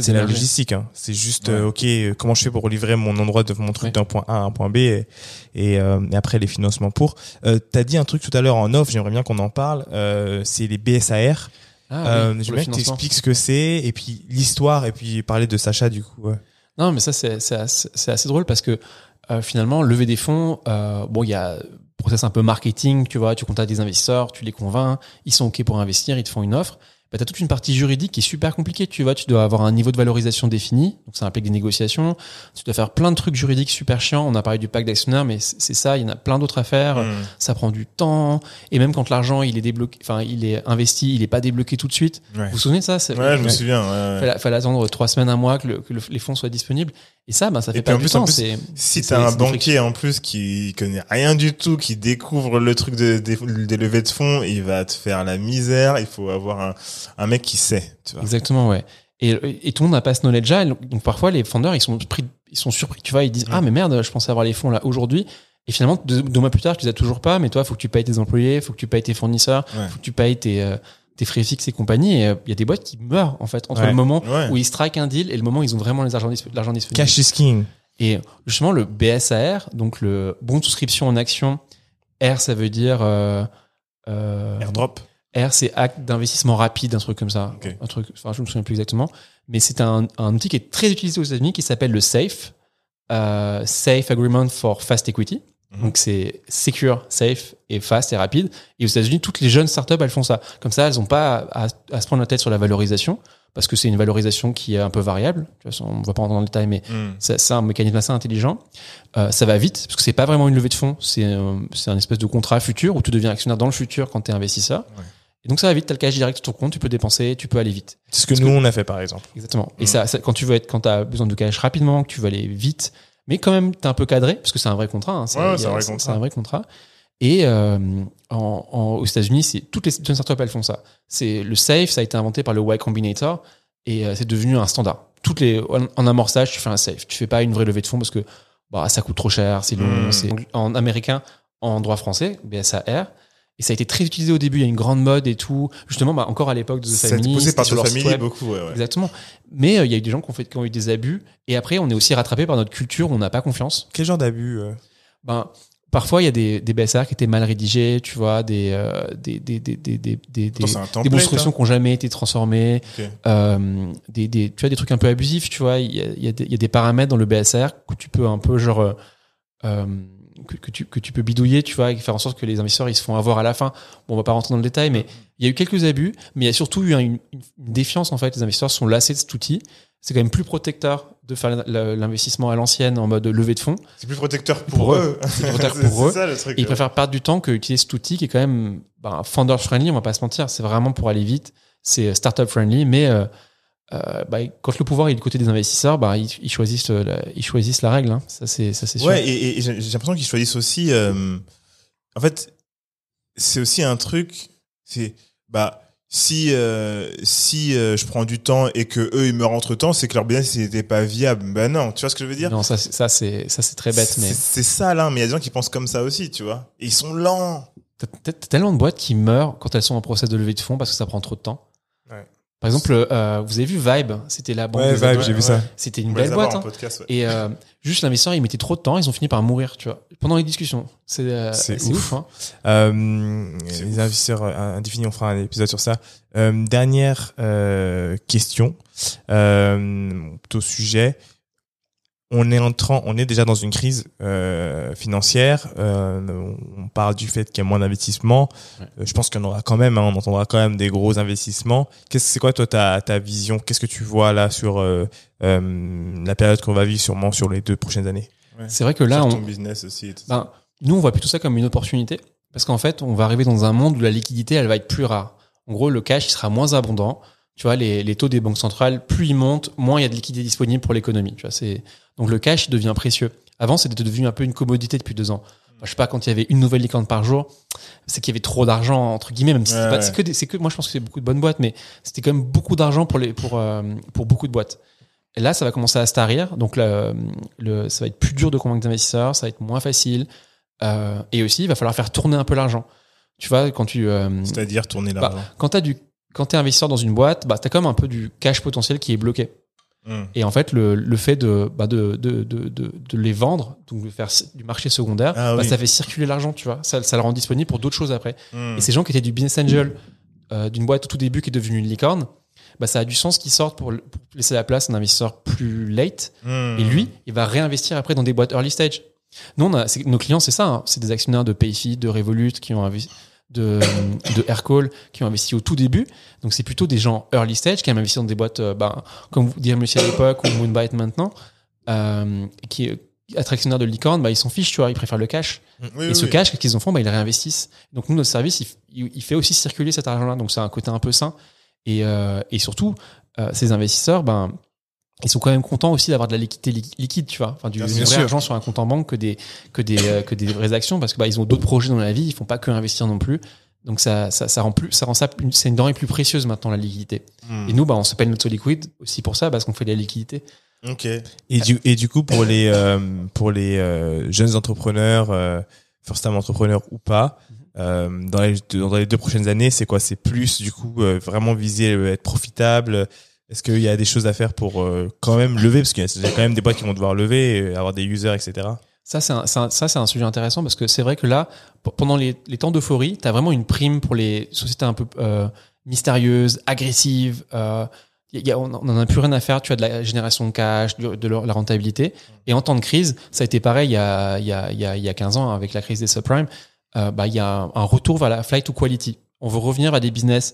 c'est la logistique. Hein. C'est juste, Ouais. euh, ok, euh, comment je fais pour livrer mon endroit de mon truc Ouais. d'un point A à un point B et, et, euh, et après les financements pour. Euh, T'as dit un truc tout à l'heure en off, j'aimerais bien qu'on en parle. Euh, c'est les BSAR. Ah, euh, oui, pour J'aimerais que tu financement. expliques ce que c'est et puis l'histoire et puis parler de Sacha du coup. ouais. Non, mais ça, c'est c'est assez, c'est assez drôle parce que euh, finalement, lever des fonds, euh, bon, il y a process un peu marketing, tu vois, tu contactes des investisseurs, tu les convaincs, ils sont OK pour investir, ils te font une offre. Bah, tu as toute une partie juridique qui est super compliquée, tu vois, tu dois avoir un niveau de valorisation défini, donc ça implique des négociations, tu dois faire plein de trucs juridiques super chiants, on a parlé du pacte d'actionnaires, mais c'est ça, il y en a plein d'autres à faire, Mm. ça prend du temps, et même quand l'argent, il est débloqué, enfin, il est investi, il est pas débloqué tout de suite. Ouais. Vous vous souvenez de ça? Ouais, je me souviens. ouais, ouais. fallait, fallait attendre trois semaines, un mois que, le- que le- les fonds soient disponibles. Et ça, ben, ça fait Et pas du temps. Si t'as un banquier en plus qui connaît rien du tout, qui découvre le truc de- des, des levées de fonds, il va te faire la misère. Il faut avoir un, un mec qui sait, tu vois. Exactement, ouais. Et, et tout le monde n'a pas ce knowledge-là. Donc, parfois, les fondeurs, ils sont pris, ils sont surpris. Tu vois, ils disent, ah, mais merde, je pensais avoir les fonds là aujourd'hui. Et finalement, deux, deux mois plus tard, tu les as toujours pas. Mais toi, faut que tu payes tes employés, faut que tu payes tes fournisseurs, Ouais. faut que tu payes tes, euh, tes frais fixes et compagnie. Et euh, il y a des boîtes qui meurent, en fait, entre Ouais. le moment Ouais. où ils strike un deal et le moment où ils ont vraiment l'argent disponible. Cash is king. Et justement, le BSAR, donc le bon souscription en action, R, ça veut dire euh, euh, Airdrop. R, c'est acte d'investissement rapide, un truc comme ça. Un truc, enfin, je me souviens plus exactement. Mais c'est un, un outil qui est très utilisé aux États-Unis qui s'appelle le SAFE, euh, Safe Agreement for Fast Equity. Mhm. Donc c'est secure, safe et fast et rapide. Et aux États-Unis, toutes les jeunes startups, elles font ça. Comme ça, elles n'ont pas à, à se prendre la tête sur la valorisation parce que c'est une valorisation qui est un peu variable. De toute façon, on va pas rentrer dans le détail, mais Hmm. c'est un mécanisme assez intelligent. Euh, ça va vite parce que c'est pas vraiment une levée de fonds, c'est euh, un espèce de contrat futur où tu deviens actionnaire dans le futur quand tu es investisseur. Ouais. Et donc ça va vite, tu as le cash direct sur ton compte, tu peux dépenser, tu peux aller vite. C'est ce que Parce nous que- on a fait par exemple. Exactement. Et Mm. ça, ça- quand tu veux être, quand tu as besoin de cash rapidement, que tu veux aller vite, mais quand même tu es un peu cadré parce que c'est un vrai contrat. hein, ouais, c'est un un vrai contrat. Et euh, en, en- aux États-Unis, c'est toutes les startups elles font ça. C'est le safe, ça a été inventé par le Y Combinator et euh, c'est devenu un standard. Toutes les en, en amorçage, tu fais un safe. Tu fais pas une vraie levée de fonds parce que bah, ça coûte trop cher, c'est long. Mm. C'est en américain, en droit français, BSAR. Et ça a été très utilisé au début. Il y a une grande mode et tout. Justement, bah, encore à l'époque de The Ça Family, c'était par sur leur famille web. beaucoup. Ouais, ouais. Exactement. Mais euh, il y a eu des gens qui ont, fait, qui ont eu des abus. Et après, on est aussi rattrapé par notre culture où on n'a pas confiance. Quel genre d'abus euh Ben, parfois, il y a des, des BSR qui étaient mal rédigés, tu vois, des, euh, des, des, des, des, des, des, Attends, des instructions hein qui n'ont jamais été transformées, Ok. euh, des, des, tu vois, des trucs un peu abusifs, tu vois. Il y a, y, a y a des paramètres dans le BSR que tu peux un peu, genre, euh, euh, que, que, tu, que tu peux bidouiller, tu vois, et faire en sorte que les investisseurs, ils se font avoir à la fin. Bon, on va pas rentrer dans le détail, mais il y a eu quelques abus, mais il y a surtout eu un- une, une défiance, en fait. Les investisseurs sont lassés de cet outil. C'est quand même plus protecteur de faire l'investissement à l'ancienne en mode levée de fonds. C'est plus protecteur pour, Pour eux. eux. C'est protecteur pour eux. ça le truc. Et ils préfèrent perdre du temps que utiliser cet outil qui est quand même ben, founder friendly, on va pas se mentir. C'est vraiment pour aller vite. C'est startup friendly, mais euh, euh, bah, quand le pouvoir est du côté des investisseurs, bah, ils, ils choisissent euh, la, ils choisissent la règle. hein. Ça c'est ça c'est sûr. Ouais, et, et j'ai l'impression qu'ils choisissent aussi. euh, en fait, c'est aussi un truc. C'est bah si euh, si je prends du temps et que eux ils meurent entre temps, c'est que leur business n'était pas viable. Ben non, tu vois ce que je veux dire? Non, ça c'est- ça c'est ça c'est très bête, mais C'est- C'est ça là, mais il y a des gens qui pensent comme ça aussi, tu vois. Et ils sont lents. t'as t'as- t'as tellement de boîtes qui meurent quand elles sont en process de levée de fonds parce que ça prend trop de temps. Par exemple, euh, vous avez vu Vibe, c'était la banque Ouais, des Vibe, j'ai vu ça. C'était une belle avoir boîte. hein. podcast, ouais. Et euh, juste l'investisseur, il mettait trop de temps, ils ont fini par mourir, tu vois, pendant les discussions. C'est euh, ouf. ouf. hein. Euh, les ouf. investisseurs indéfinis, on fera un épisode sur ça. Euh, dernière euh, question, euh, au sujet. On est entrant, on est déjà dans une crise euh, financière. Euh, on parle du fait qu'il y a moins d'investissements. Ouais. Euh, je pense qu'on aura quand même, hein, on entendra quand même des gros investissements. Qu'est-ce, c'est quoi toi ta, ta vision? Qu'est-ce que tu vois là sur euh, euh, la période qu'on va vivre sûrement sur les deux prochaines années? C'est vrai que là, Sur on, ton business aussi. et tout ça. Ben, nous, on voit plutôt ça comme une opportunité. Parce qu'en fait, on va arriver dans un monde où la liquidité, elle va être plus rare. En gros, le cash, il sera moins abondant. Tu vois, les, les taux des banques centrales, plus ils montent, moins il y a de liquidité disponible pour l'économie. Tu vois, c'est, donc le cash, il devient précieux. Avant, c'était devenu un peu une commodité depuis deux ans. Enfin, je sais pas, quand il y avait une nouvelle licorne par jour, c'est qu'il y avait trop d'argent, entre guillemets, même si c'est Ouais, c'est que des- c'est que, moi, je pense que c'est beaucoup de bonnes boîtes, mais c'était quand même beaucoup d'argent pour les, pour, euh, pour beaucoup de boîtes. Et là, ça va commencer à se tarir. Donc, le, le, ça va être plus dur de convaincre des investisseurs, ça va être moins facile. Euh, et aussi, il va falloir faire tourner un peu l'argent. Tu vois, quand tu, euh, C'est-à-dire tourner bah, l'argent. quand t'as du, quand t'es investisseur dans une boîte, bah, t'as quand même un peu du cash potentiel qui est bloqué. Et en fait, le, le fait de, bah, de, de, de, de, les vendre, donc de faire du marché secondaire, Ah bah, oui. ça fait circuler l'argent, tu vois. Ça, ça le rend disponible pour d'autres choses après. Hum. Et ces gens qui étaient du business angel, euh, d'une boîte au tout début qui est devenue une licorne, bah, ça a du sens qu'ils sortent pour, pour laisser la place à un investisseur plus late. Hum. Et lui, il va réinvestir après dans des boîtes early stage. Nous, on a, c'est- nos clients, c'est ça. hein. C'est des actionnaires de Payfit, de Revolut, qui ont investi, de, de Aircall, qui ont investi au tout début. Donc, c'est plutôt des gens early stage qui ont investi dans des boîtes, euh, bah, comme vous dire Monsieur à l'époque ou Moonbite maintenant, euh, qui être actionnaire de licorne, bah, ils s'en fichent, tu vois, ils préfèrent le cash. Oui, Et oui, ce oui. cash, qu'est-ce qu'ils en font? Bah, Ils le réinvestissent. Donc nous, notre service, il, fait aussi circuler cet argent-là. Donc c'est un côté un peu sain. Et, euh, et surtout, ces investisseurs, ben, ils sont quand même contents aussi d'avoir de la liquidité li- liquide, tu vois, enfin du, Bien du sûr. vrai argent sur un compte en banque que des que des euh, que des vraies actions parce que bah, ils ont d'autres projets dans la vie, ils font pas que investir non plus. Donc ça ça, ça rend plus ça rend ça une- c'est une denrée plus précieuse maintenant la liquidité. Hum. Et nous, bah, on s'appelle notre liquide aussi pour ça parce qu'on fait de la liquidité. Ok. Et du, et du coup, pour les, euh, pour les euh, jeunes entrepreneurs, euh, first time entrepreneurs ou pas, euh, dans, les, dans les deux prochaines années, c'est quoi? C'est plus, du coup, euh, vraiment viser être profitable, Est-ce qu'il y a des choses à faire pour euh, quand même lever? Parce qu'il y a quand même des boîtes qui vont devoir lever, et avoir des users, etc. Ça, c'est un, sujet intéressant parce que c'est vrai que là, pendant les, temps d'euphorie, tu as vraiment une prime pour les sociétés un peu euh, mystérieuses, agressives. Euh, on n'en a plus rien à faire. Tu as de la génération de cash, de, la rentabilité. Et en temps de crise, ça a été pareil il y a, il y a, il y a, il y a 15 ans avec la crise des subprimes. Euh, bah, il y a un retour vers la flight to quality. On veut revenir à des business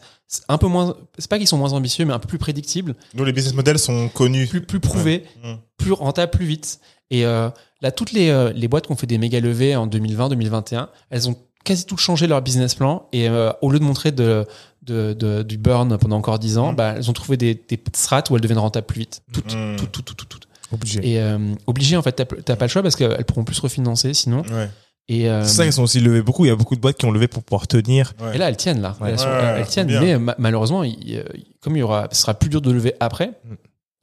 un peu moins, c'est pas qu'ils sont moins ambitieux, mais un peu plus prédictibles Nous, les business models sont connus. plus, plus prouvé, Ouais. Mm. plus rentable, plus vite. Et euh, là, toutes les, euh, les boîtes qui ont fait des méga levées en 2020, 2021, elles ont quasi toutes changé leur business plan. Et euh, au lieu de montrer de, de, de- du burn pendant encore 10 ans, Mm. bah, elles ont trouvé des, des strats où elles deviennent rentables plus vite. Toutes, Mm. toutes, toutes, toutes, toutes. Obligé. Et euh, obligé, en fait, t'as t'as pas le choix parce qu'elles pourront plus se refinancer sinon. Ouais. Et, euh, C'est ça qu'elles sont aussi levées beaucoup. Il y a beaucoup de boîtes qui ont levé pour pouvoir tenir. Ouais. et là, elles tiennent là. Ouais. Elles, sont- Ouais, elles ouais, tiennent, bien. mais ma- malheureusement, il- comme il y aura, ce sera plus dur de lever après. Mm.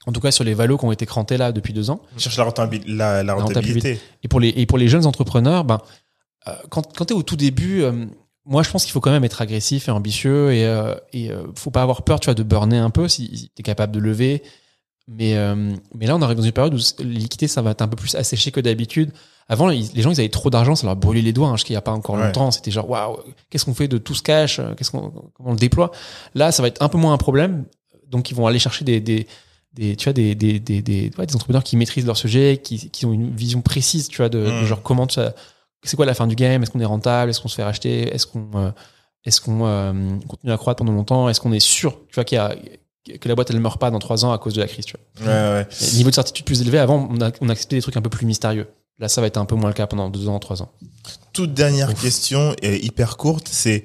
En tout cas, sur les valos qui ont été crantés là depuis deux ans. Cherche la, rentabil- la, la rentabilité. Et pour les, et pour les jeunes entrepreneurs, ben, euh, quand, quand tu es au tout début, euh, moi je pense qu'il faut quand même être agressif et ambitieux et, euh, et euh, faut pas avoir peur tu vois, de burner un peu si, tu es capable de lever. Mais, euh, mais là, on arrive dans une période où les liquidités, ça va être un peu plus asséché que d'habitude. Avant, ils- les gens, ils avaient trop d'argent, ça leur brûlait les doigts, hein, jusqu'il n'y a pas encore Ouais. longtemps. C'était genre, waouh, qu'est-ce qu'on fait de tout ce cash euh, Qu'est-ce qu'on, Comment on le déploie Là, ça va être un peu moins un problème. Donc, ils vont aller chercher des, des, des tu vois, des, des, des, des, ouais, des entrepreneurs qui maîtrisent leur sujet, qui, qui ont une vision précise, tu vois, de, de Mm. genre comment ça, c'est quoi la fin du game Est-ce qu'on est rentable Est-ce qu'on se fait racheter Est-ce qu'on euh, est-ce qu'on euh, continue à croître pendant longtemps Est-ce qu'on est sûr, tu vois, qu'il y a, que la boîte elle meurt pas dans trois ans à cause de la crise, tu vois Ouais, ouais. Niveau de certitude plus élevé. Avant, on, a, on acceptait des trucs un peu plus mystérieux. Là, ça va être un peu moins le cas pendant deux ans, trois ans. Toute dernière question, et hyper courte, c'est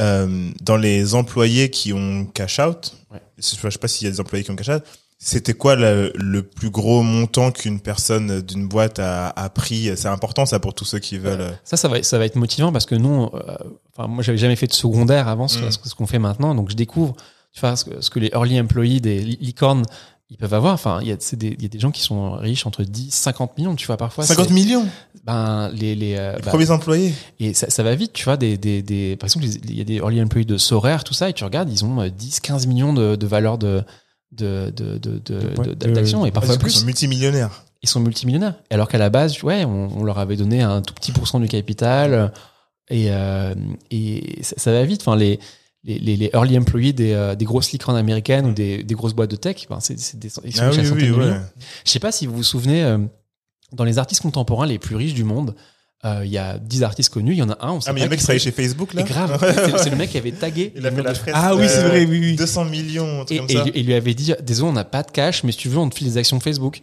euh, dans les employés qui ont cash out, Ouais. je sais pas s'il y a des employés qui ont cash out, c'était quoi le, le plus gros montant qu'une personne d'une boîte a, a pris? C'est important ça pour tous ceux qui veulent. euh, Ça, ça va, ça va être motivant parce que nous, euh, enfin, moi, j'avais jamais fait de secondaire avant ce, Mm. ce qu'on fait maintenant, donc je découvre, tu vois, ce que, ce que les early employees des li- licornes ils peuvent avoir. Enfin, il y a, des, il y a des gens qui sont riches entre 10, 50 millions, tu vois, parfois. 50 c'est- millions Ben, les, les, euh, Les bah, premiers employés et ça, ça va vite, tu vois, des, des, des, par exemple, il y a des early employees de Sorare, tout ça, et tu regardes, ils ont euh, 10, 15 millions de, de valeur de, de, de, de, de- boîte de- d'actions, et parfois Ils sont multimillionnaires. Ils sont multimillionnaires. Alors qu'à la base, ouais, on, on leur avait donné un tout petit pourcent du capital, euh, et, euh, et ça, ça va vite. Enfin, les, les, les, les early employees des, euh, des grosses licornes américaines ou des, des grosses boîtes de tech, ben, c'est, c'est des, ils sont Ah oui, oui, de ouais. Je sais pas si vous vous souvenez, euh, dans les artistes contemporains les plus riches du monde, euh, il y a 10 artistes connus, il y en a un, on sait Ah, mais il y a un mec qui c'est. chez Facebook là Et grave, c'est, c'est le mec qui avait tagué. Il a fait le la de-. Ah oui, c'est vrai, oui, oui. 200 millions, un truc et, comme et ça. il lui avait dit désolé on n'a pas de cash mais si tu veux on te file des actions Facebook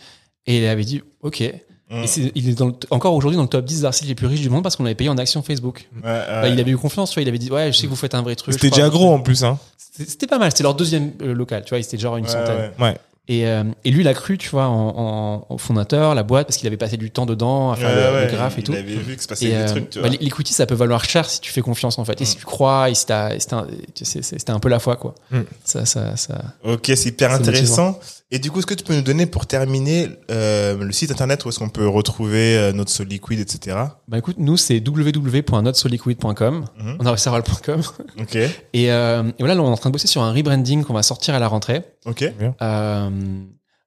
et il avait dit ok Mm. et c'est- il est dans le- encore aujourd'hui dans le top 10 des artistes les plus riches du monde parce qu'on l'avait payé en actions Facebook Ouais, Bah, il avait eu confiance tu vois il avait dit ouais je sais que vous faites un vrai truc C'était déjà gros en plus, hein. C'était- c'était pas mal c'était leur deuxième euh, local tu vois c'était genre une Ouais, centaine ouais. Et, euh, et lui il a cru tu vois en, en- fondateur la boîte parce qu'il avait passé du temps dedans à faire Ouais, le, ouais, le graphe et il tout avait vu que se passait et des euh, trucs, tu bah, vois. l'equity ça peut valoir cher si tu fais confiance en fait et si Mm. tu crois et si t'as- et c'était un, peu la foi quoi Mm. ça ça ça Ok, c'est hyper intéressant. Et du coup, est-ce que tu peux nous donner pour terminer euh, le site internet où est-ce qu'on peut retrouver euh, notre Sol Liquide, etc. Bah écoute, nous c'est www.notesoliquid.com. Mhm. On a réussi à avoir le .com. Ok, Et, euh, et voilà, là, on est en train de bosser sur un rebranding qu'on va sortir à la rentrée. Ok. Euh,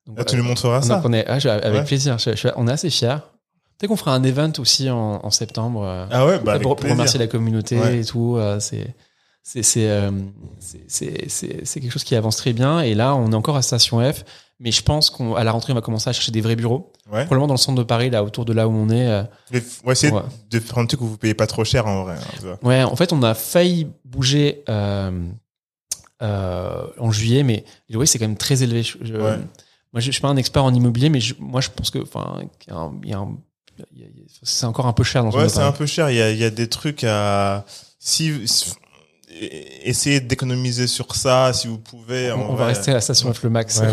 donc, Là, tu euh, nous montreras ça. donc on est, ah, je- avec Ouais. plaisir. Je- je- on est assez fiers. Peut-être qu'on fera un event aussi en, en septembre. euh, Ah ouais, bah pour, remercier la communauté Ouais. et tout. euh, c'est c'est c'est euh, c'est- c'est quelque chose qui avance très bien. Et là, on est encore à Station F. Mais je pense qu'à la rentrée, on va commencer à chercher des vrais bureaux. Ouais. Probablement dans le centre de Paris, là, autour de là où on est. euh, On va essayer de faire un truc où vous payez pas trop cher en vrai. hein. Ouais, en fait, on a failli bouger euh, euh, en juillet, mais les loyers, c'est quand même très élevé. Je-. Moi, je, je suis pas un expert en immobilier, mais je- moi, je pense que, enfin, il y a a- a- c'est encore un peu cher dans ce Ouais, c'est un peu cher. Il y a, il y a des trucs à. Si, si- essayez d'économiser sur ça si vous pouvez. On, va rester à la station F le max. Ouais,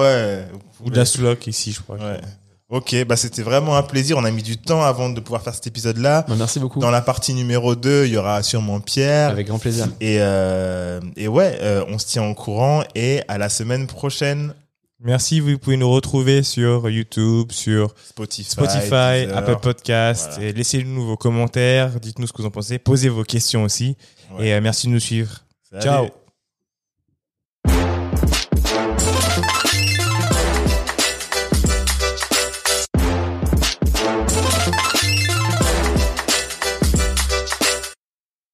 ouais. Ou de la Slock ici, je crois. Ouais. Ok, bah c'était vraiment un plaisir. On a mis du temps avant de pouvoir faire cet épisode-là. Bah, merci beaucoup. Dans la partie numéro 2, il y aura sûrement Pierre. Avec grand plaisir. Et, euh, et ouais, euh, on se tient au courant et à la semaine prochaine. Merci, vous pouvez nous retrouver sur YouTube, sur Spotify. Apple Podcast. Voilà. Et Laissez-nous vos commentaires, dites-nous ce que vous en pensez, posez vos questions aussi. Ouais. Et euh, merci de nous suivre. Salut. Ciao.